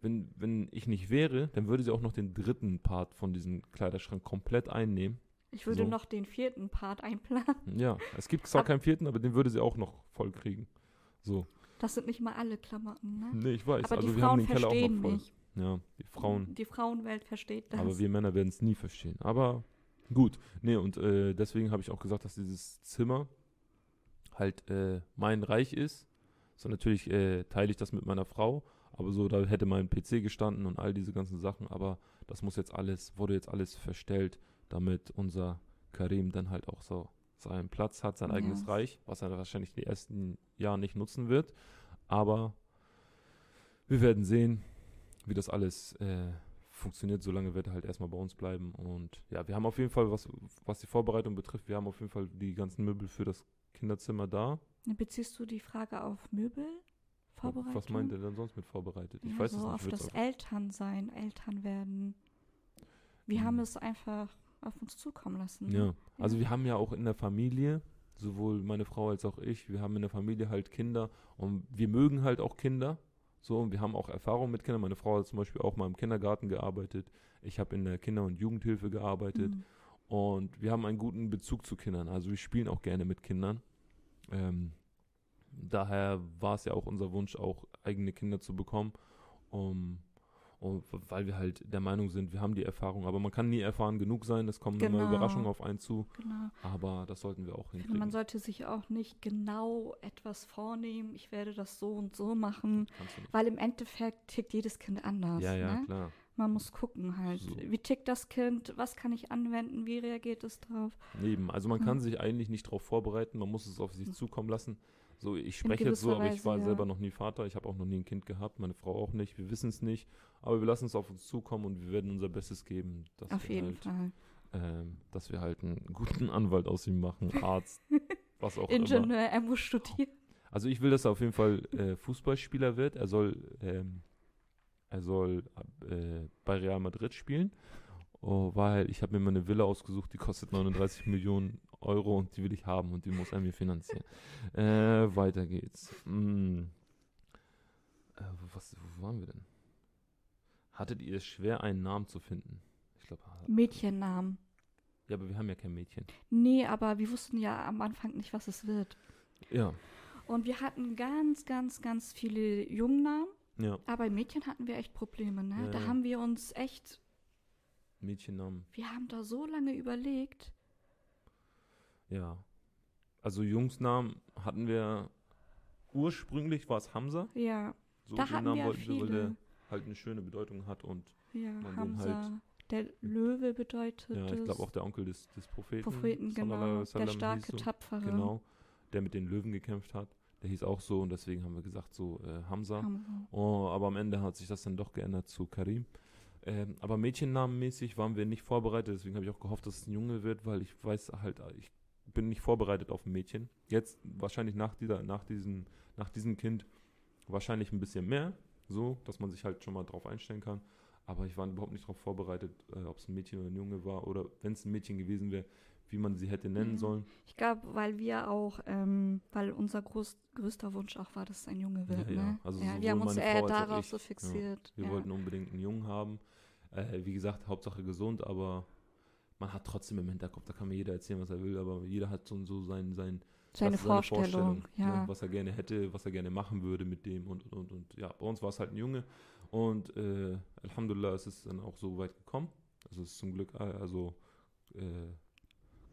wenn, wenn ich nicht wäre, dann würde sie auch noch den dritten Part von diesem Kleiderschrank komplett einnehmen. Ich würde So. noch den vierten Part einplanen. Ja, es gibt zwar Ab- keinen vierten, aber den würde sie auch noch voll kriegen. So. Das sind nicht mal alle Klamotten, ne? Nee, ich weiß. Aber also die wir haben Frauen den Keller auch verstehen voll. nicht. Ja, die Frauen. Die Frauenwelt versteht das. Aber wir Männer werden es nie verstehen. Aber gut. Nee, und äh, deswegen habe ich auch gesagt, dass dieses Zimmer halt äh, mein Reich ist. So natürlich äh, teile ich das mit meiner Frau, aber so, da hätte mein PC gestanden und all diese ganzen Sachen, aber das muss jetzt alles, wurde jetzt alles verstellt, damit unser Karim dann halt auch so seinen Platz hat, sein Ja. eigenes Reich, was er wahrscheinlich die ersten Jahre nicht nutzen wird. Aber wir werden sehen, wie das alles äh, funktioniert. Solange wird er halt erstmal bei uns bleiben. Und ja, wir haben auf jeden Fall, was, was die Vorbereitung betrifft, wir haben auf jeden Fall die ganzen Möbel für das Kinderzimmer da. Beziehst du die Frage auf Möbel? Vorbereitung? Was meint ihr denn sonst mit vorbereitet? Ich ja, weiß so es nicht. auf das auch- Elternsein, Elternwerden. Wir Hm. haben es einfach auf uns zukommen lassen. ne? Ja, also wir haben ja auch in der Familie, sowohl meine Frau als auch ich, wir haben in der Familie halt Kinder und wir mögen halt auch Kinder. So, und wir haben auch Erfahrung mit Kindern. Meine Frau hat zum Beispiel auch mal im Kindergarten gearbeitet. Ich habe in der Kinder- und Jugendhilfe gearbeitet. Mhm. Und wir haben einen guten Bezug zu Kindern. Also wir spielen auch gerne mit Kindern. Ähm, daher war es ja auch unser Wunsch, auch eigene Kinder zu bekommen. Um, um, weil wir halt der Meinung sind, wir haben die Erfahrung. Aber man kann nie erfahren genug sein. Es kommen immer Genau. Überraschungen auf einen zu. Genau. Aber das sollten wir auch hinkriegen. man sollte sich auch nicht genau etwas vornehmen, ich werde das so und so machen, weil im Endeffekt tickt jedes Kind anders. Ja, ja, ne? klar. Man muss gucken halt, So. wie tickt das Kind, was kann ich anwenden, wie reagiert es drauf. Eben. Also man Ja. kann sich eigentlich nicht darauf vorbereiten. Man muss es auf sich Mhm. zukommen lassen. So, ich spreche jetzt so, aber ich war Weise, ja. selber noch nie Vater. Ich habe auch noch nie ein Kind gehabt. Meine Frau auch nicht. Wir wissen es nicht. Aber wir lassen es auf uns zukommen und wir werden unser Bestes geben, dass Auf wir jeden halt, Fall. ähm, dass wir halt einen guten Anwalt aus ihm machen, [LAUGHS] Arzt, was auch immer. Ingenieur, er muss studieren. Also ich will, dass er auf jeden Fall äh, Fußballspieler wird. Er soll, ähm, er soll äh, bei Real Madrid spielen, oh, weil ich habe mir mal eine Villa ausgesucht, die kostet 39 [LAUGHS] Millionen Euro und die will ich haben und die muss er mir finanzieren. äh, weiter geht's. Mm. Äh, was, wo waren wir denn? Hattet ihr es schwer, einen Namen zu finden? Ich glaube, Mädchennamen. ja, aber wir haben ja kein Mädchen. Nee, aber wir wussten ja am Anfang nicht, was es wird. Ja, Und wir hatten ganz, ganz, ganz viele Jungnamen, ja, aber bei Mädchen hatten wir echt Probleme, ne? Ja, da ja. haben wir uns echt, Mädchennamen. wir haben da so lange überlegt. Ja. Also Jungsnamen hatten wir ursprünglich war es Hamza. Ja, So da den hatten Namen wir wollten wir, weil viele. der halt eine schöne Bedeutung hat und Ja, man den Hamza. halt- der Löwe bedeutet ja, ich glaube auch der Onkel des, des Propheten. Propheten, genau. Der starke, hieß so. tapfere. Genau. Der mit den Löwen gekämpft hat. Der hieß auch so und deswegen haben wir gesagt so äh, Hamza. Hamza. Oh, aber am Ende hat sich das dann doch geändert zu Karim. Ähm, aber Mädchennamenmäßig waren wir nicht vorbereitet, deswegen habe ich auch gehofft, dass es ein Junge wird, weil ich weiß halt, ich bin nicht vorbereitet auf ein Mädchen. Jetzt wahrscheinlich nach dieser, nach diesem, nach diesem Kind wahrscheinlich ein bisschen mehr, so, dass man sich halt schon mal drauf einstellen kann. Aber ich war überhaupt nicht darauf vorbereitet, äh, ob es ein Mädchen oder ein Junge war oder wenn es ein Mädchen gewesen wäre, wie man sie hätte nennen Ja. sollen. Ich glaube, weil wir auch, ähm, weil unser groß, größter Wunsch auch war, dass es ein Junge wird. Ja, ja. Ne? Also ja, wir haben uns eher darauf ich, so ja. fixiert. Wir ja. wollten unbedingt einen Jungen haben. Äh, wie gesagt, Hauptsache gesund, aber man hat trotzdem im Hinterkopf, da kann mir jeder erzählen, was er will, aber jeder hat so, so sein, sein, seine, ist Vorstellung. ne, ja. was er gerne hätte, was er gerne machen würde mit dem und, und, und, und. Ja, bei uns war es halt ein Junge und äh, Alhamdulillah ist es dann auch so weit gekommen. Also es ist zum Glück, äh, also äh,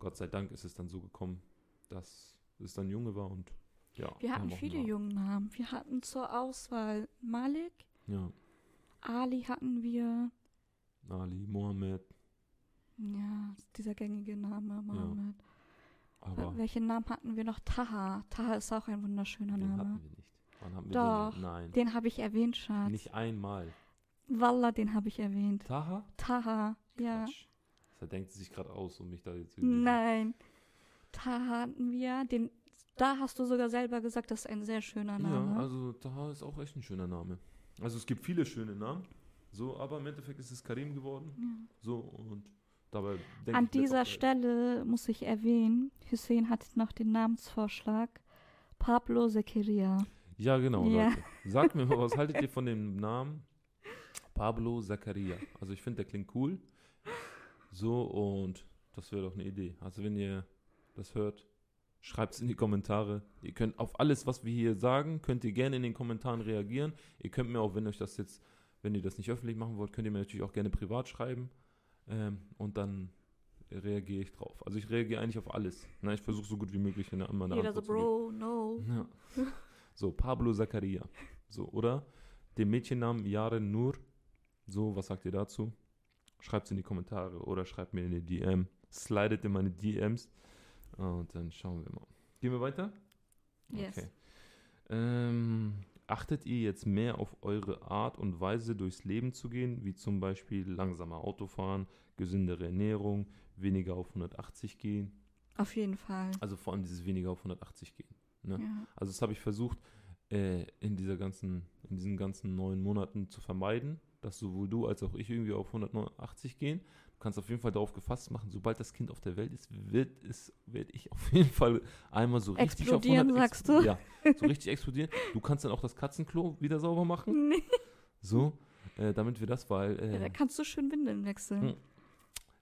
Gott sei Dank ist es dann so gekommen, dass es dann Junge war und ja. Wir hatten viele jungen Namen. Wir hatten zur Auswahl Malik, Namen. Ali hatten wir. Ja, Ali, Mohammed, Ja, dieser gängige Name, Mohammed. aber Welchen Namen hatten wir noch? Taha. Taha ist auch ein wunderschöner den Name. hatten wir nicht. Wann haben wir Doch, den? Nein. Den habe ich erwähnt, Schatz. Nicht einmal. Wallah, den habe ich erwähnt. Taha? Taha, ja. Quatsch. Das denkt sie sich gerade aus, um mich da jetzt irgendwie. Nein. Taha hatten wir. Den, da hast du sogar selber gesagt, das ist ein sehr schöner Name. Ja, also Taha ist auch echt ein schöner Name. Also es gibt viele schöne Namen. So, aber im Endeffekt ist es Karim geworden. Ja. So und dabei denke An ich, dieser bleiben. Stelle muss ich erwähnen, Hussein hat noch den Namensvorschlag Pablo Zekiria. Ja, genau, Ja. Leute. Sagt mir mal, was [LAUGHS] haltet ihr von dem Namen Pablo Zakaria? Also ich finde, der klingt cool. So, und das wäre doch eine Idee. Also wenn ihr das hört, schreibt es in die Kommentare. Ihr könnt auf alles, was wir hier sagen, könnt ihr gerne in den Kommentaren reagieren. Ihr könnt mir auch, wenn euch das jetzt, wenn ihr das nicht öffentlich machen wollt, könnt ihr mir natürlich auch gerne privat schreiben. Ähm, und dann reagiere ich drauf. Also ich reagiere eigentlich auf alles. Na, ich versuche so gut wie möglich immer eine Jeder so, Antwort zu geben. Bro, no. Ja. So, Pablo Zakaria. So, oder? Den Mädchennamen Yaren Nur. So, was sagt ihr dazu? Schreibt es in die Kommentare oder schreibt mir in die DM. Slidet in meine DMs. Und dann schauen wir mal. Gehen wir weiter? Yes. Okay. Ähm, achtet ihr jetzt mehr auf eure Art und Weise durchs Leben zu gehen, wie zum Beispiel langsamer Autofahren, gesündere Ernährung, weniger auf 180 gehen? Auf jeden Fall. Also vor allem dieses weniger auf 180 gehen. ne? Ja. Also das habe ich versucht, äh, in dieser ganzen, in diesen ganzen neun Monaten zu vermeiden. Dass sowohl du als auch ich irgendwie auf 180 gehen. Du kannst auf jeden Fall darauf gefasst machen, sobald das Kind auf der Welt ist, wird es, werde ich auf jeden Fall einmal so richtig Explodieren, auf 100 sagst du? Ja, so richtig explodieren. Du kannst dann auch das Katzenklo wieder sauber machen. Nee. So, äh, damit wir das, weil Ja, da äh, kannst du schön Windeln wechseln.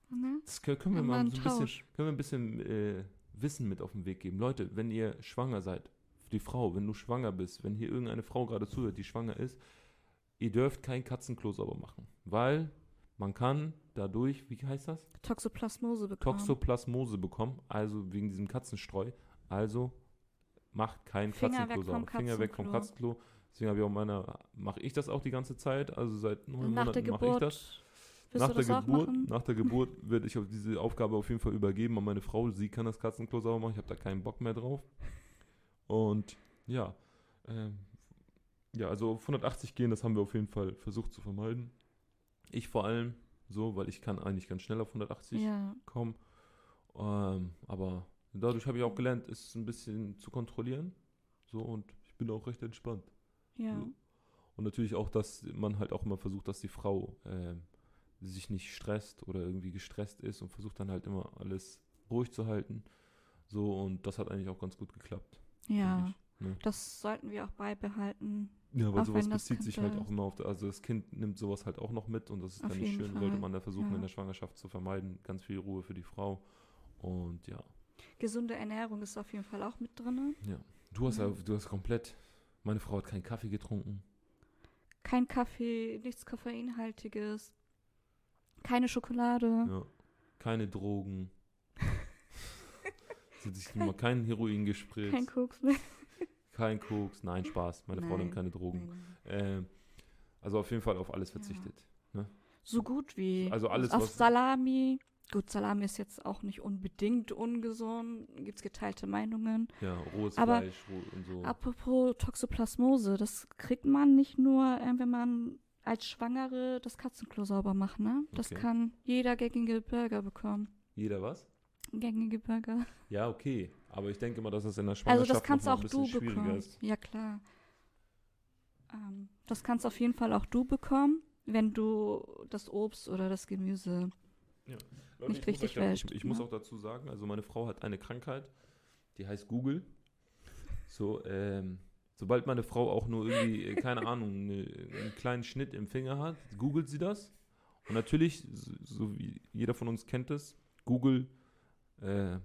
Ne? das können, wir Haben mal wir so ein bisschen, können wir ein bisschen äh, Wissen mit auf den Weg geben. Leute, wenn ihr schwanger seid, die Frau, wenn du schwanger bist, wenn hier irgendeine Frau gerade zuhört, die schwanger ist, ihr dürft kein Katzenklo sauber machen, weil man kann dadurch, wie heißt das? Toxoplasmose bekommen. Toxoplasmose bekommen, also wegen diesem Katzenstreu. Also macht kein Finger Katzenklo sauber. Finger weg vom Katzenklo. Deswegen habe ich auch meiner, mache ich das auch die ganze Zeit. Also seit neun nach Monaten mache ich das. Nach du der, das Geburt, machen? nach der Geburt werde ich auf diese Aufgabe auf jeden Fall übergeben an meine Frau. Sie kann das Katzenklo sauber machen. Ich habe da keinen Bock mehr drauf. Und ja, ähm, ja, also auf 180 gehen, das haben wir auf jeden Fall versucht zu vermeiden. Ich vor allem so, weil ich kann eigentlich ganz schnell auf 180 Ja. kommen. Ähm, aber dadurch habe ich auch gelernt, es ein bisschen zu kontrollieren. So und ich bin auch recht entspannt. Ja. So. Und natürlich auch, dass man halt auch immer versucht, dass die Frau ähm, sich nicht stresst oder irgendwie gestresst ist und versucht dann halt immer alles ruhig zu halten. So und das hat eigentlich auch ganz gut geklappt. Ja. ne? Das sollten wir auch beibehalten. Ja, weil Auch sowas bezieht sich halt auch immer auf, also das Kind nimmt sowas halt auch noch mit und das ist dann nicht schön, sollte Fall, man da versuchen ja. in der Schwangerschaft zu vermeiden. Ganz viel Ruhe für die Frau und ja. Gesunde Ernährung ist auf jeden Fall auch mit drin. Du hast Ja. ja, du hast komplett, meine Frau hat keinen Kaffee getrunken. Kein Kaffee, nichts Koffeinhaltiges, keine Schokolade. Ja. Keine Drogen. [LAUGHS] Sie hat sich immer kein Heroin gespritzt. Kein Koks mehr. Kein Koks, nein, Spaß. Meine Frau nimmt keine Drogen. Ähm, also auf jeden Fall auf alles verzichtet. So gut wie. Also alles, Auf Salami. Gut, Salami ist jetzt auch nicht unbedingt ungesund. Gibt es geteilte Meinungen. Ja, rohes Aber Fleisch und so. Apropos Toxoplasmose, das kriegt man nicht nur, äh, wenn man als Schwangere das Katzenklo sauber macht, ne? Das Okay. kann jeder gängige Burger bekommen. Jeder was? Gängige Burger. Ja, okay. Aber ich denke mal, dass das in der Also Schwangerschaft das kannst auch ein du bisschen schwieriger bekommen. ist. Ja, klar. Ähm, das kannst auf jeden Fall auch du bekommen, wenn du das Obst oder das Gemüse. Leute, nicht richtig wäscht, Ich, ich muss ne? auch dazu sagen, also meine Frau hat eine Krankheit, die heißt Google. So, ähm, sobald meine Frau auch nur irgendwie, äh, keine Ahnung, ne, einen kleinen Schnitt im Finger hat, googelt sie das. Und natürlich, so, so wie jeder von uns kennt es, Google äh,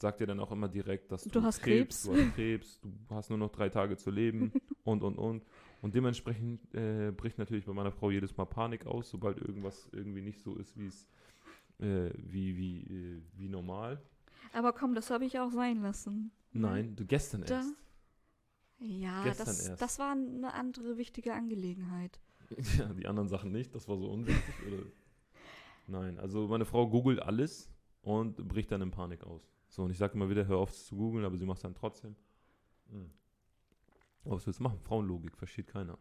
sagt dir dann auch immer direkt, dass du, Du hast Krebs. du hast Krebs, du hast nur noch drei Tage zu leben [LAUGHS] und, und, und. Und dementsprechend äh, bricht natürlich bei meiner Frau jedes Mal Panik aus, sobald irgendwas irgendwie nicht so ist, wie es äh, wie, wie, äh, wie normal. Aber komm, das habe ich auch sein lassen. Nein, du gestern Da- erst. Ja, Gestern das, erst. das war eine andere wichtige Angelegenheit. [LAUGHS] Ja, die anderen Sachen nicht, das war so unwichtig. oder? Nein, also meine Frau googelt alles und bricht dann in Panik aus. So, und ich sage immer wieder, hör auf zu googeln, aber sie macht es dann trotzdem. Hm. Aber was willst du machen? Frauenlogik, versteht keiner.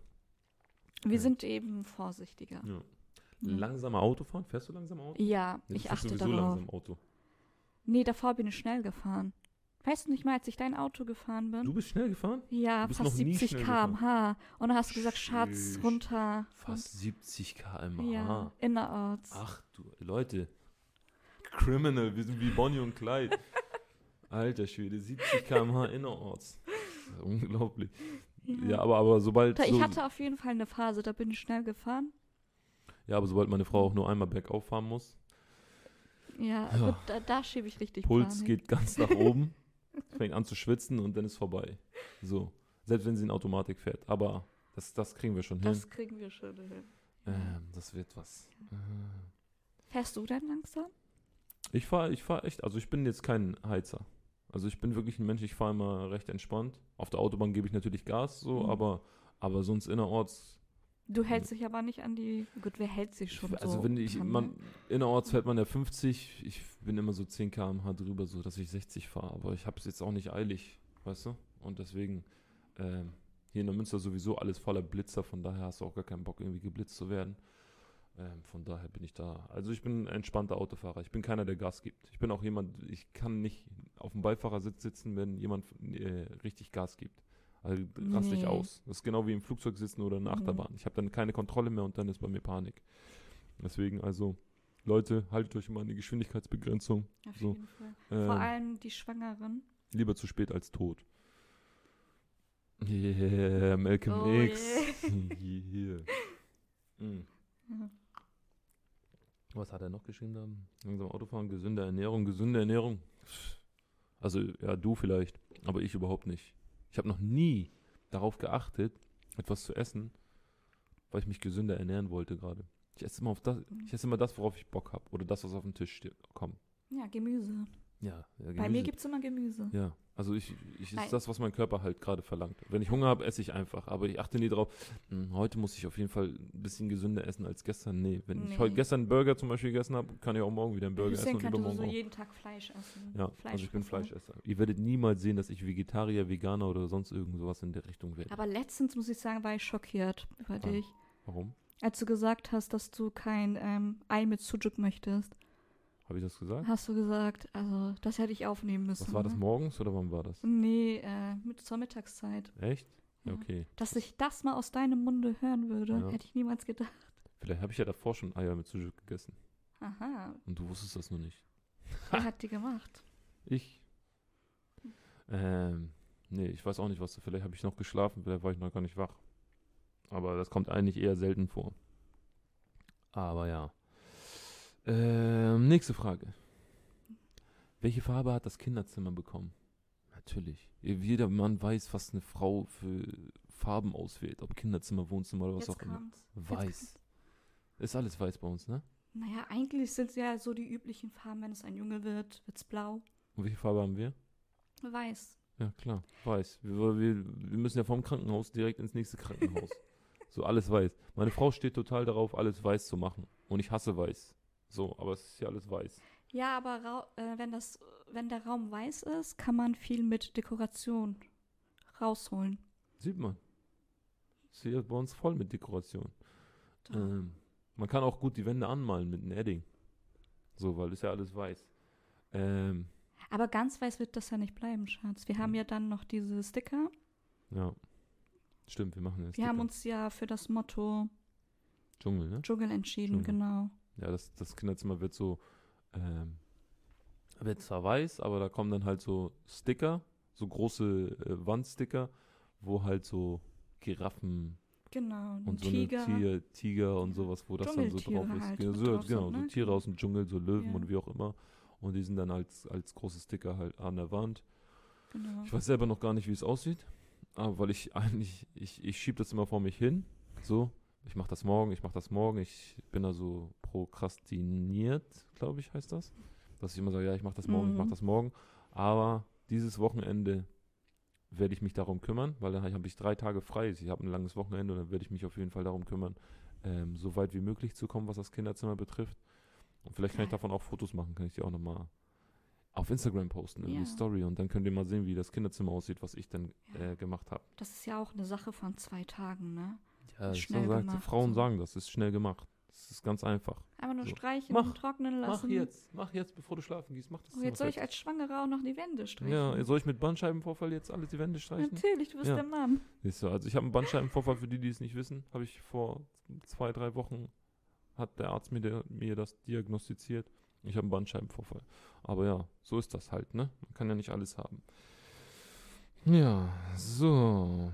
Wir Ja. sind eben vorsichtiger. Ja. Ja. Langsamer Autofahren? Fährst du langsam Auto? Ja, du ich achte darauf. langsam Auto. Nee, davor bin ich schnell gefahren. Weißt du nicht mal, als ich dein Auto gefahren bin? Du bist schnell gefahren? ja, fast noch nie 70 schnell km/h. Und dann hast du gesagt, Schatz, runter. Fast 70 km/h. Ja, innerorts. Ach du, Leute. Criminal, wir sind wie Bonnie und Clyde. [LAUGHS] Alter Schwede, 70 km/h [LAUGHS] innerorts. Das Unglaublich. Ja, aber, aber sobald. Da, ich so, hatte auf jeden Fall eine Phase, da bin ich schnell gefahren. ja, aber sobald meine Frau auch nur einmal bergauf fahren muss, Ja, Ja. gut, da, da schiebe ich richtig Puls Panik. geht ganz nach [LAUGHS] oben, fängt an zu schwitzen und dann ist vorbei. So. Selbst wenn sie in Automatik fährt. Aber das, das kriegen wir schon hin. Das kriegen wir schon hin. Ähm, das wird was. Äh. Fährst du denn langsam? Ich fahre ich fahr echt, also ich bin jetzt kein Heizer. Also ich bin wirklich ein Mensch, ich fahre immer recht entspannt. Auf der Autobahn gebe ich natürlich Gas, so, Mhm. aber, aber sonst innerorts. Du hältst dich aber nicht an die. Gut, wer hält sich schon also so? wenn ich, man, ne? innerorts fährt man ja 50, ich bin immer so 10 km/h drüber, so dass ich 60 fahre. Aber ich habe es jetzt auch nicht eilig, weißt du? Und deswegen, ähm, hier in der Münster sowieso alles voller Blitzer, von daher hast du auch gar keinen Bock, irgendwie geblitzt zu werden. Ähm, von daher bin ich da. Also ich bin ein entspannter Autofahrer. Ich bin keiner, der Gas gibt. Ich bin auch jemand, ich kann nicht auf dem Beifahrersitz sitzen, wenn jemand äh, richtig Gas gibt. Also raste ich Nee. aus. Das ist genau wie im Flugzeug sitzen oder in der Mhm. Achterbahn. Ich habe dann keine Kontrolle mehr und dann ist bei mir Panik. Deswegen also, Leute, haltet euch immer an die Geschwindigkeitsbegrenzung. Auf So, jeden Fall. Ähm, Vor allem die Schwangeren. lieber zu spät als tot. [LAUGHS] Yeah, Malcolm Oh X. yeah. [LAUGHS] Mm. [LAUGHS] Ja. Was hat er noch geschrieben da? Langsam Autofahren, gesunde Ernährung, gesunde Ernährung. Also, ja, du vielleicht, aber ich überhaupt nicht. Ich habe noch nie darauf geachtet, etwas zu essen, weil ich mich gesünder ernähren wollte gerade. Ich esse immer auf das, ich esse immer das, worauf ich Bock habe. Oder das, was auf dem Tisch steht. Komm. Ja, Gemüse. Ja, ja Bei Gemüse. mir gibt es immer Gemüse. Ja, also ich, ich Nein. ist das, was mein Körper halt gerade verlangt. Wenn ich Hunger habe, esse ich einfach. Aber ich achte nie drauf, hm, heute muss ich auf jeden Fall ein bisschen gesünder essen als gestern. Nee, wenn ich Nee. heute gestern einen Burger zum Beispiel gegessen habe, kann ich auch morgen wieder einen Burger essen Deswegen kannst du so jeden Tag Fleisch essen. Ja, Fleisch also ich bin essen. Fleischesser. Ihr werdet niemals sehen, dass ich Vegetarier, Veganer oder sonst irgend sowas in der Richtung werde. Aber letztens, muss ich sagen, war ich schockiert über dich. Warum? Als du gesagt hast, dass du kein ähm, Ei mit Sujuk möchtest, Habe ich das gesagt? hast du gesagt, also das hätte ich aufnehmen müssen. Was war das morgens oder wann war das? Nee, äh, mit zur Mittagszeit. Echt? Ja, okay. Dass ich das mal aus deinem Munde hören würde, Ja. hätte ich niemals gedacht. Vielleicht habe ich ja davor schon Eier mit Sujuk gegessen. Aha, Und du wusstest das nur nicht. wer hat die gemacht? Ich? Ähm, nee, ich weiß auch nicht, was. Vielleicht habe ich noch geschlafen, vielleicht war ich noch gar nicht wach. Aber das kommt eigentlich eher selten vor. Aber ja. Ähm, nächste Frage. Welche Farbe hat das Kinderzimmer bekommen? Natürlich. Jeder Mann weiß, was eine Frau für Farben auswählt. Ob Kinderzimmer, Wohnzimmer oder was Jetzt auch immer. Weiß. Ist alles weiß bei uns, ne? Naja, eigentlich sind es ja so die üblichen Farben. Wenn es ein Junge wird, wird es blau. Und welche Farbe haben wir? Weiß. Ja, klar, weiß. Wir, wir, wir müssen ja vom Krankenhaus direkt ins nächste Krankenhaus. [LAUGHS] so, alles weiß. Meine Frau steht total darauf, alles weiß zu machen. Und ich hasse weiß. So, aber es ist ja alles weiß. Ja, aber äh, wenn, das, wenn der Raum weiß ist, kann man viel mit Dekoration rausholen. Sieht man. Ist hier bei uns voll mit Dekoration. Ähm, man kann auch gut die Wände anmalen mit einem Edding. So, weil ist ja alles weiß. Ähm, Aber ganz weiß wird das ja nicht bleiben, Schatz. Wir haben ja dann noch diese Sticker. ja. Stimmt, wir machen jetzt Wir haben uns ja für das Motto Dschungel, ne? Dschungel entschieden, Dschungel. genau. Ja, das, das Kinderzimmer wird so, ähm, wird zwar weiß, aber da kommen dann halt so Sticker, so große äh, Wandsticker, wo halt so Giraffen Genau. Und so Tiger. eine Tier, Tiger und sowas, wo das dann so drauf ist. halt Genau, so, drauf sind, genau, so ne? Tiere aus dem Dschungel, so Löwen Ja. und wie auch immer. Und die sind dann als, als große Sticker halt an der Wand. Genau. Ich weiß selber noch gar nicht, wie es aussieht, aber weil ich eigentlich, ich, ich schiebe das immer vor mich hin, so, ich mache das morgen, ich mache das morgen, ich bin da so prokrastiniert, glaube ich, heißt das, dass ich immer sage, ja, ich mache das morgen, ich mache Mhm. das morgen, aber dieses Wochenende werde ich mich darum kümmern, weil dann habe ich drei Tage frei, ich habe ein langes Wochenende und dann werde ich mich auf jeden Fall darum kümmern, ähm, so weit wie möglich zu kommen, was das Kinderzimmer betrifft. Und vielleicht kann ich davon auch Fotos machen, kann ich die auch nochmal auf Instagram posten, in Ja. die Story und dann könnt ihr mal sehen, wie das Kinderzimmer aussieht, was ich dann Ja. äh, gemacht habe. Das ist ja auch eine Sache von zwei Tagen, ne? Ja, Ist ich schnell sag, gemacht, Frauen so. sagen das, ist schnell gemacht. Das ist ganz einfach. Einfach nur So. streichen Mach, und trocknen lassen. Mach jetzt, mach jetzt, bevor du schlafen gehst, mach das Oh, jetzt soll ich als Schwangere auch noch die Wände streichen. Ja, soll ich mit Bandscheibenvorfall jetzt alle die Wände streichen? Natürlich, du bist Ja. der Mann. Siehst du, also ich habe einen Bandscheibenvorfall, für die, die es nicht wissen, habe ich vor zwei, drei Wochen, hat der Arzt mir, der, mir das diagnostiziert. Ich habe einen Bandscheibenvorfall. Aber ja, so ist das halt, ne? Man kann ja nicht alles haben. Ja, so.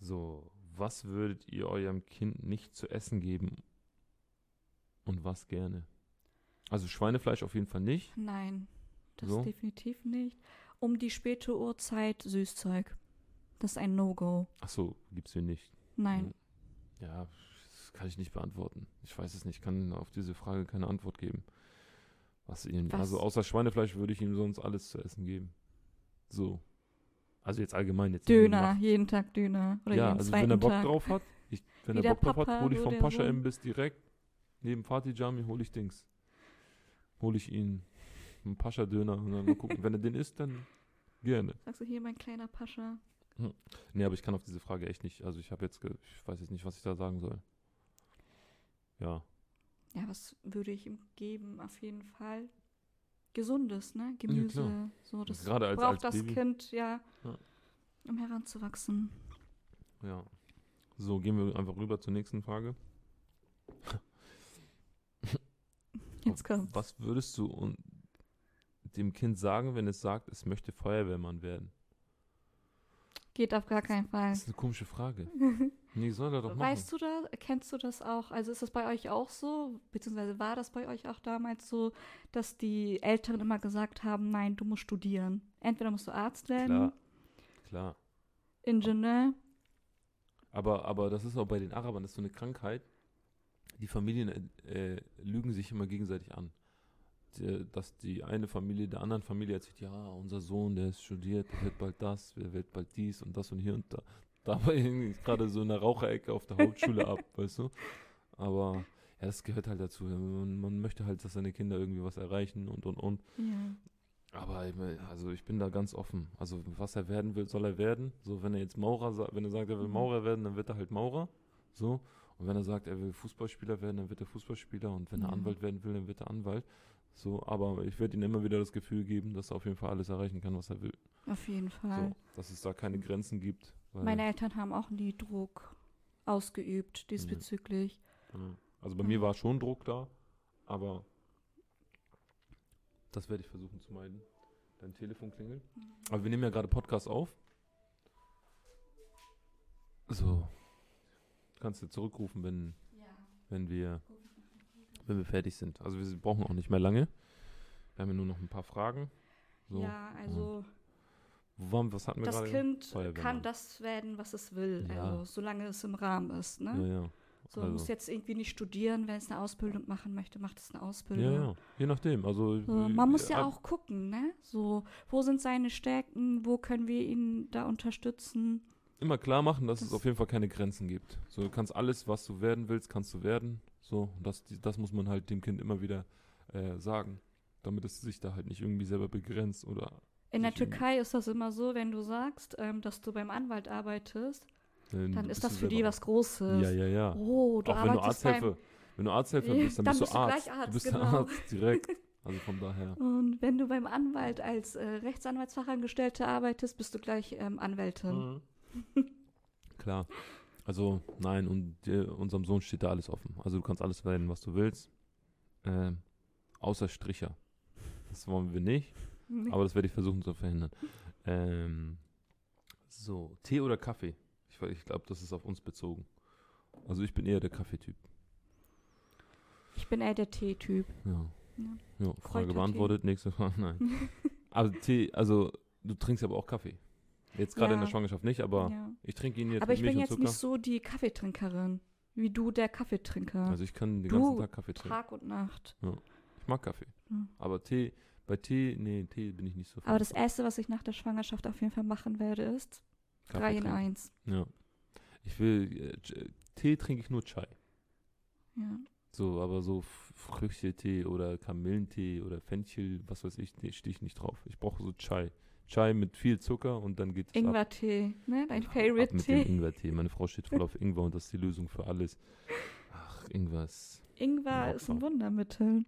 So, was würdet ihr eurem Kind nicht zu essen geben und was gerne? Also Schweinefleisch auf jeden Fall nicht. Nein, das So? definitiv nicht. Um die späte Uhrzeit Süßzeug. Das ist ein No-Go. Ach so, gibt's hier nicht. Nein. Ja, das kann ich nicht beantworten. Ich weiß es nicht. Ich kann auf diese Frage keine Antwort geben. Was Was? also außer Schweinefleisch würde ich ihm sonst alles zu essen geben. So. Also jetzt allgemein jetzt. Döner, jeden Tag Döner. Oder Ja, jeden also wenn er Bock Tag. drauf hat, ich, wenn Wie er Bock drauf hat, Papa, hole ich vom Pascha. Imbiss direkt neben Fatih Jami hole ich Dings. Hole ich ihn einen Pascha Döner und dann mal gucken, [LAUGHS] wenn er den isst, dann gerne. Sagst du hier, mein kleiner Pascha? Nee, aber ich kann auf diese Frage echt nicht, also ich habe jetzt, ge- ich weiß jetzt nicht, was ich da sagen soll. Ja, Ja, was würde ich ihm geben? Auf jeden Fall. Gesundes, ne? Gemüse. klar. so, das Gerade als, braucht als das Baby. Kind, ja, Ja. um heranzuwachsen. Ja. So, gehen wir einfach rüber zur nächsten Frage. Jetzt kommt. Was würdest du dem Kind sagen, wenn es sagt, es möchte Feuerwehrmann werden? Geht auf gar keinen Fall. Das ist eine komische Frage. [LAUGHS] Nee, soll er doch machen. Weißt du das? Kennst du das auch? Also ist das bei euch auch so? Beziehungsweise war das bei euch auch damals so, dass die Älteren immer gesagt haben, nein, du musst studieren. Entweder musst du Arzt werden, Klar. Klar. Ingenieur. Aber, aber das ist auch bei den Arabern, das ist so eine Krankheit. Die Familien äh, äh, lügen sich immer gegenseitig an. Dass die eine Familie der anderen Familie erzählt, ja, unser Sohn, der ist studiert, der wird bald das, der wird bald dies und das und hier und da. Dabei [LAUGHS] hängt es gerade so in der Raucherecke auf der Hauptschule ab, [LAUGHS] weißt du? Aber ja, das gehört halt dazu. Man, man möchte halt, dass seine Kinder irgendwie was erreichen und und und. Ja. Aber ich also ich bin da ganz offen. Also was er werden will, soll er werden. So, wenn er jetzt Maurer sagt, wenn er sagt, er will Mhm. Maurer werden, dann wird er halt Maurer. So. Und wenn er sagt, er will Fußballspieler werden, dann wird er Fußballspieler. Und wenn er Ja. Anwalt werden will, dann wird er Anwalt. So, aber ich werde ihm immer wieder das Gefühl geben, dass er auf jeden Fall alles erreichen kann, was er will. Auf jeden Fall. So, dass es da keine Grenzen gibt. Meine Eltern haben auch nie Druck ausgeübt diesbezüglich. ja. Also bei Mhm. mir war schon Druck da, aber das werde ich versuchen zu meiden. Dein Telefon klingelt. Aber wir nehmen ja gerade Podcast auf. So. Kannst du zurückrufen, wenn, wenn wir wenn wir fertig sind. Also wir brauchen auch nicht mehr lange. Wir haben ja nur noch ein paar Fragen. So. Ja, also Wo waren, was hatten wir das? Kind kann das werden, was es will, Ja. also solange es im Rahmen ist. Ne? Ja, ja. So, also. muss jetzt irgendwie nicht studieren, wenn es eine Ausbildung machen möchte, macht es eine Ja, Ausbildung. ja. Je nachdem. Also So, äh, man muss ja auch gucken, ne? So, wo sind seine Stärken, wo können wir ihn da unterstützen? immer klar machen, dass es Das- auf jeden Fall keine Grenzen gibt. So, du kannst alles, was du werden willst, kannst du werden. So, das, das muss man halt dem Kind immer wieder äh, sagen, damit es sich da halt nicht irgendwie selber begrenzt oder In der irgendwie- Türkei ist das immer so, wenn du sagst, ähm, dass du beim Anwalt arbeitest, dann bist ist das für die was Großes. Ja, ja, ja. Oh, du Auch wenn du arbeitest beim Arzthelfer, wenn du Arzthelfer Ja, bist, dann, dann bist du Arzt. Arzt, du bist genau. der Arzt direkt. Also von daher. [LAUGHS] Und wenn du beim Anwalt als äh, Rechtsanwaltsfachangestellte arbeitest, bist du gleich ähm, Anwältin. Mhm. [LAUGHS] Klar. Also nein, und dir, unserem Sohn steht da alles offen. Also du kannst alles werden, was du willst. Ähm, außer Stricher. Das wollen wir nicht, Nee. aber das werde ich versuchen zu verhindern. Ähm, so, Tee oder Kaffee? Ich, ich glaube, das ist auf uns bezogen. Also ich bin eher der Kaffeetyp. Ich bin eher der T-Typ. Ja. Ja. ja Frage beantwortet, nächste Frage. Nein. aber [LAUGHS] Tee, also du trinkst aber auch Kaffee. Jetzt gerade in Ja. der Schwangerschaft nicht, aber ja. ich trinke ihn jetzt Aber mit ich Milch bin jetzt nicht so die Kaffeetrinkerin, wie du der Kaffeetrinker. Also ich kann den Du, ganzen Tag Kaffee trinken. Tag und Nacht. Ich mag Kaffee. Hm. Aber Tee, bei Tee, nee, Tee bin ich nicht so Aber das. Erste, was ich nach der Schwangerschaft auf jeden Fall machen werde, ist Kaffee 3 in trinken. 1. Ja. Ich will, äh, Tee trinke ich nur Chai. Ja. So, aber so Früchtetee oder Kamillentee oder Fenchel, was weiß ich, nee, stehe ich nicht drauf. Ich brauche so Chai. Chai mit viel Zucker und dann geht es ab. Ingwertee, ne? Dein Ab Favorite mit dem Tee. Ingwertee. Meine Frau steht voll auf Ingwer und das ist die Lösung für alles. Ach, Ingwer ist, Ingwer ist ein. Wundermittel.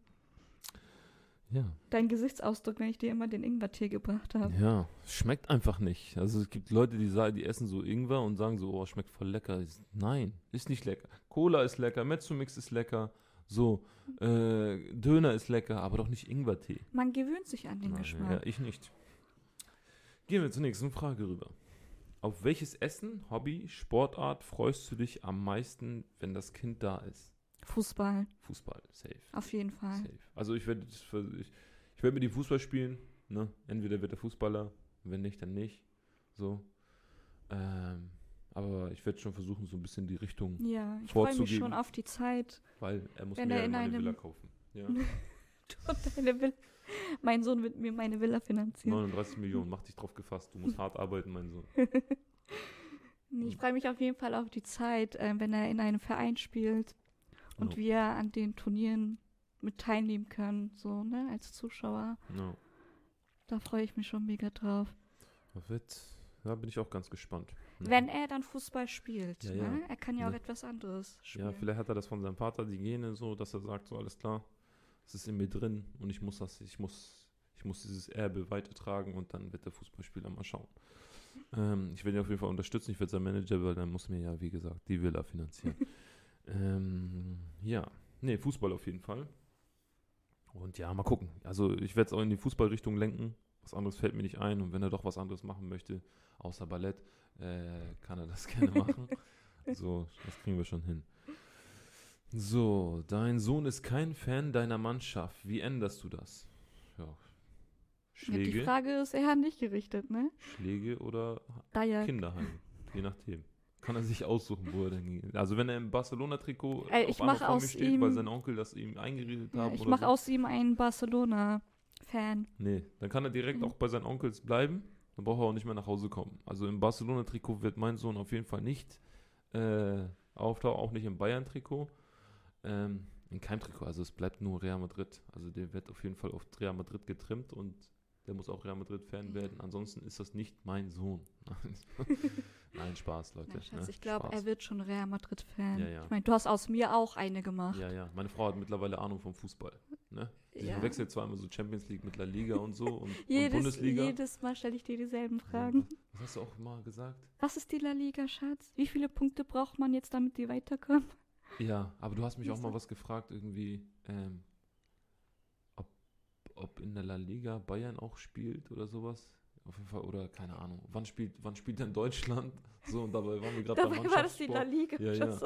ja. Dein Gesichtsausdruck, wenn ich dir immer den Ingwertee gebracht habe. Ja, schmeckt einfach nicht. Also es gibt Leute, die sagen, die essen so Ingwer und sagen so, oh, schmeckt voll lecker. Ich- Nein, ist nicht lecker. Cola ist lecker, Mezzomix ist lecker, so, äh, Döner ist lecker, aber doch nicht Ingwertee. Man gewöhnt sich an den Nein, Geschmack. Ja, ich nicht. Gehen wir zur nächsten Frage rüber. Auf welches Essen, Hobby, Sportart freust du dich am meisten, wenn das Kind da ist? Fußball, Fußball, safe. auf jeden Fall. Safe. Also ich werde ich, ich werde mit ihm Fußball spielen. Ne? Entweder wird er Fußballer, wenn nicht, dann nicht. So. Ähm, aber ich werde schon versuchen, so ein bisschen die Richtung, Ja, ich freue mich schon auf die Zeit. weil er muss mir ja in meine einem- Villa kaufen. Ja? [LAUGHS] Du und deine Villa. [LAUGHS] Mein Sohn wird mir meine Villa finanzieren. 39 Millionen, mach dich drauf gefasst. Du musst hart arbeiten, mein Sohn. [LAUGHS] Nee, Ich freue mich auf jeden Fall auf die Zeit, äh, wenn er in einem Verein spielt und Ja. wir an den Turnieren mit teilnehmen können, so, ne, als Zuschauer. Ja. Da freue ich mich schon mega drauf. Wird, da bin ich auch ganz gespannt. Mhm. Wenn er dann Fußball spielt, Ja, ja. ne? Er kann ja auch Ja. etwas anderes spielen. Ja, vielleicht hat er das von seinem Vater, die Gene, so, dass er sagt, so alles klar, es ist in mir drin und ich muss das, ich muss Ich muss dieses Erbe weitertragen und dann wird der Fußballspieler mal schauen. Ähm, ich werde ihn auf jeden Fall unterstützen. Ich werde sein Manager, weil dann muss mir ja, wie gesagt, die Villa finanzieren. [LAUGHS] ähm, ja, nee, Fußball auf jeden Fall. Und ja, mal gucken. Also ich werde es auch in die Fußballrichtung lenken. Was anderes fällt mir nicht ein. Und wenn er doch was anderes machen möchte, außer Ballett, äh, kann er das [LAUGHS] gerne machen. [LAUGHS] so, das kriegen wir schon hin. So, dein Sohn ist kein Fan deiner Mannschaft. Wie änderst du das? Ja. Ja, Schläge, die Frage ist eher nicht gerichtet, ne? Schläge oder Da ja. Kinderheim. Je nachdem. Kann er sich aussuchen, wo er denn geht. Also wenn er im Barcelona-Trikot ich mach vor mir aus steht, ihm- weil sein Onkel das ihm eingeredet ja hat ich oder mache so. aus ihm einen Barcelona-Fan. Nee, dann kann er direkt Mhm. auch bei seinen Onkels bleiben. Dann braucht er auch nicht mehr nach Hause kommen. Also im Barcelona-Trikot wird mein Sohn auf jeden Fall nicht äh, auftauchen, auch nicht im Bayern-Trikot. Ähm, in keinem Trikot, also es bleibt nur Real Madrid. Also der wird auf jeden Fall auf Real Madrid getrimmt und der muss auch Real Madrid-Fan werden. Ansonsten ist das nicht mein Sohn. [LAUGHS] Nein, Spaß, Leute. Ja, Schatz, ne? ich glaube, er wird schon Real Madrid-Fan. Ja, ja. Ich meine, du hast aus mir auch eine gemacht. Ja, ja. Meine Frau hat mittlerweile Ahnung vom Fußball. Ne? Sie Ja. wechselt zwar immer so Champions League mit La Liga und so und, und [LAUGHS] Jedes, Bundesliga. jedes Mal stelle ich dir dieselben Fragen. Was hast du auch mal gesagt? Was ist die La Liga, Schatz? Wie viele Punkte braucht man jetzt, damit die weiterkommen? Ja, aber du hast mich auch mal was gefragt, irgendwie, ähm, ob, ob in der La Liga Bayern auch spielt oder sowas. Auf jeden Fall, oder keine Ahnung. Wann spielt, wann spielt denn Deutschland? [LAUGHS] So, und dabei waren wir gerade Dabei war das die La. Liga. Ja, ja.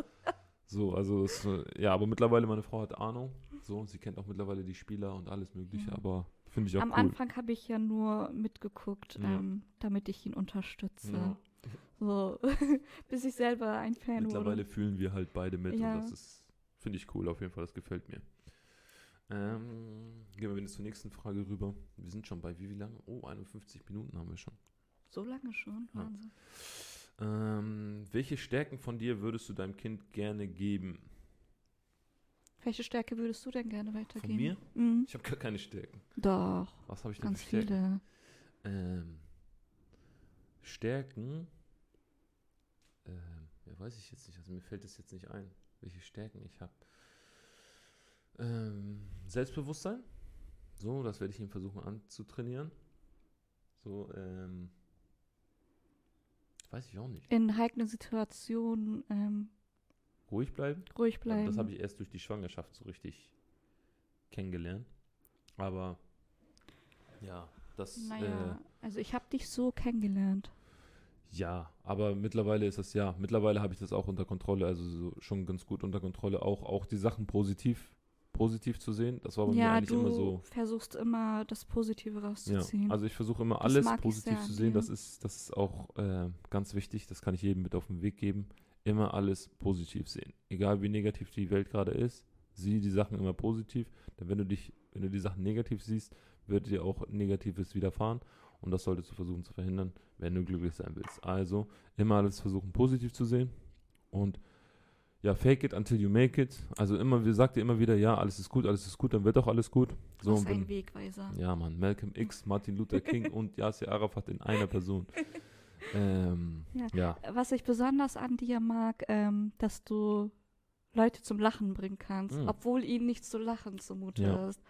So, also, äh, ja, aber mittlerweile, meine Frau hat Ahnung. So, sie kennt auch mittlerweile die Spieler und alles Mögliche, Ja. aber finde ich auch Am cool. Anfang habe ich ja nur mitgeguckt, Ja. ähm, damit ich ihn unterstütze. Ja. So, [LAUGHS] bis ich selber ein Fan Mittlerweile wurde. fühlen wir halt beide mit Ja. und das ist, finde ich cool, auf jeden Fall, das gefällt mir. Ähm, gehen wir jetzt zur nächsten Frage rüber. Wir sind schon bei wie, wie lange? Oh, 51 Minuten haben wir schon. So lange schon, Ja. Wahnsinn. Ähm, welche Stärken von dir würdest du deinem Kind gerne geben? Welche Stärke würdest du denn gerne weitergeben? Von mir? Mhm. Ich habe gar keine Stärken. Doch, Was habe ich denn ganz für Stärken? viele. Ähm, Stärken? Ähm, ja, weiß ich jetzt nicht. Also mir fällt es jetzt nicht ein, welche Stärken ich habe. Ähm, Selbstbewusstsein. So, das werde ich ihm versuchen anzutrainieren. So, ähm, weiß ich auch nicht. In heiklen Situationen ähm, Ruhig bleiben. ruhig Ja, bleiben. das habe ich erst durch die Schwangerschaft so richtig kennengelernt. Aber ja, das naja, also ich habe dich so kennengelernt. äh, ja, aber mittlerweile ist das ja, mittlerweile habe ich das auch unter Kontrolle, also so schon ganz gut unter Kontrolle, auch auch die Sachen positiv positiv zu sehen. Das war bei mir Ja, eigentlich du immer so. versuchst immer das Positive Ja, rauszuziehen. also ich versuche immer alles positiv zu sehen. Das ist, das ist auch äh, ganz wichtig. Das kann ich jedem mit auf den Weg geben. Immer alles positiv sehen. Egal wie negativ die Welt gerade ist, sieh die Sachen immer positiv. Denn wenn du dich, wenn du die Sachen negativ siehst, wird dir auch Negatives widerfahren. Und das solltest du versuchen zu verhindern, wenn du glücklich sein willst. Also immer alles versuchen positiv zu sehen. Und ja, fake it until you make it. Also immer, wir sagt dir immer wieder, ja, alles ist gut, alles ist gut, dann wird auch alles gut. So, und wenn, ein Wegweiser. ja, Mann, Malcolm X, Martin Luther [LAUGHS] King und Yasser Arafat in einer Person. Ähm, Ja. ja. Was ich besonders an dir mag, ähm, dass du Leute zum Lachen bringen kannst, Mhm. obwohl ihnen nicht zu lachen zumute Ja, ist.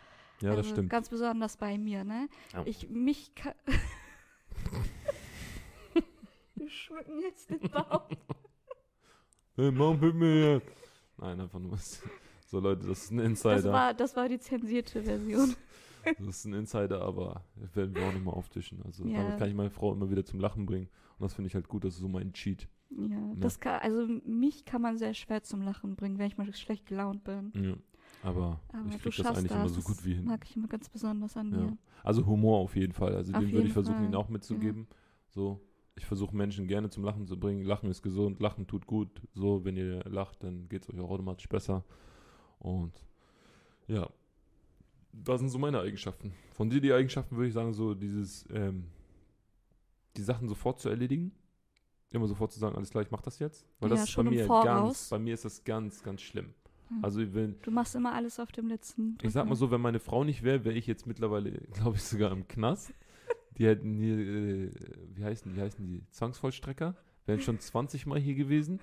Ja, das Also stimmt. Ganz besonders bei mir, ne? Ja. Ich mich ka- [LAUGHS] Wir schmücken jetzt den Baum. [LAUGHS] Hey, Mom, hit mir jetzt. Nein, einfach nur. So, Leute, das ist ein Das Insider. war, das war die zensierte Version. [LAUGHS] Das ist ein Insider, aber das werden wir auch nicht mal auftischen. Also, Ja. damit kann ich meine Frau immer wieder zum Lachen bringen. Und das finde ich halt gut, das ist so mein Cheat. Ja, das kann, also mich kann man sehr schwer zum Lachen bringen, wenn ich mal schlecht gelaunt bin. Ja. Aber, Aber ich kriege das eigentlich das. immer so das gut wie hin. Mag ich immer ganz besonders an Ja. dir. Also Humor auf jeden Fall. Also Auf den würde ich versuchen, Fall. ihn auch mitzugeben. So, ich versuche Menschen gerne zum Lachen zu bringen. Lachen ist gesund, Lachen tut gut. So, wenn ihr lacht, dann geht es euch auch automatisch besser. Und ja, das sind so meine Eigenschaften. Von dir die Eigenschaften würde ich sagen, so dieses, ähm, die Sachen sofort zu erledigen. Immer sofort zu sagen, alles klar, ich mach das jetzt. Weil das Ja, ist bei mir ganz, bei mir ist das ganz, ganz schlimm. Hm. Also wenn, Du machst immer alles auf dem letzten. ich sag mal so, wenn meine Frau nicht wäre, wäre ich jetzt mittlerweile, [LAUGHS] glaube ich, sogar im Knast. Die hätten hier, äh, wie heißen die, wie heißen die, Zwangsvollstrecker, wären schon [LAUGHS] 20 Mal hier gewesen.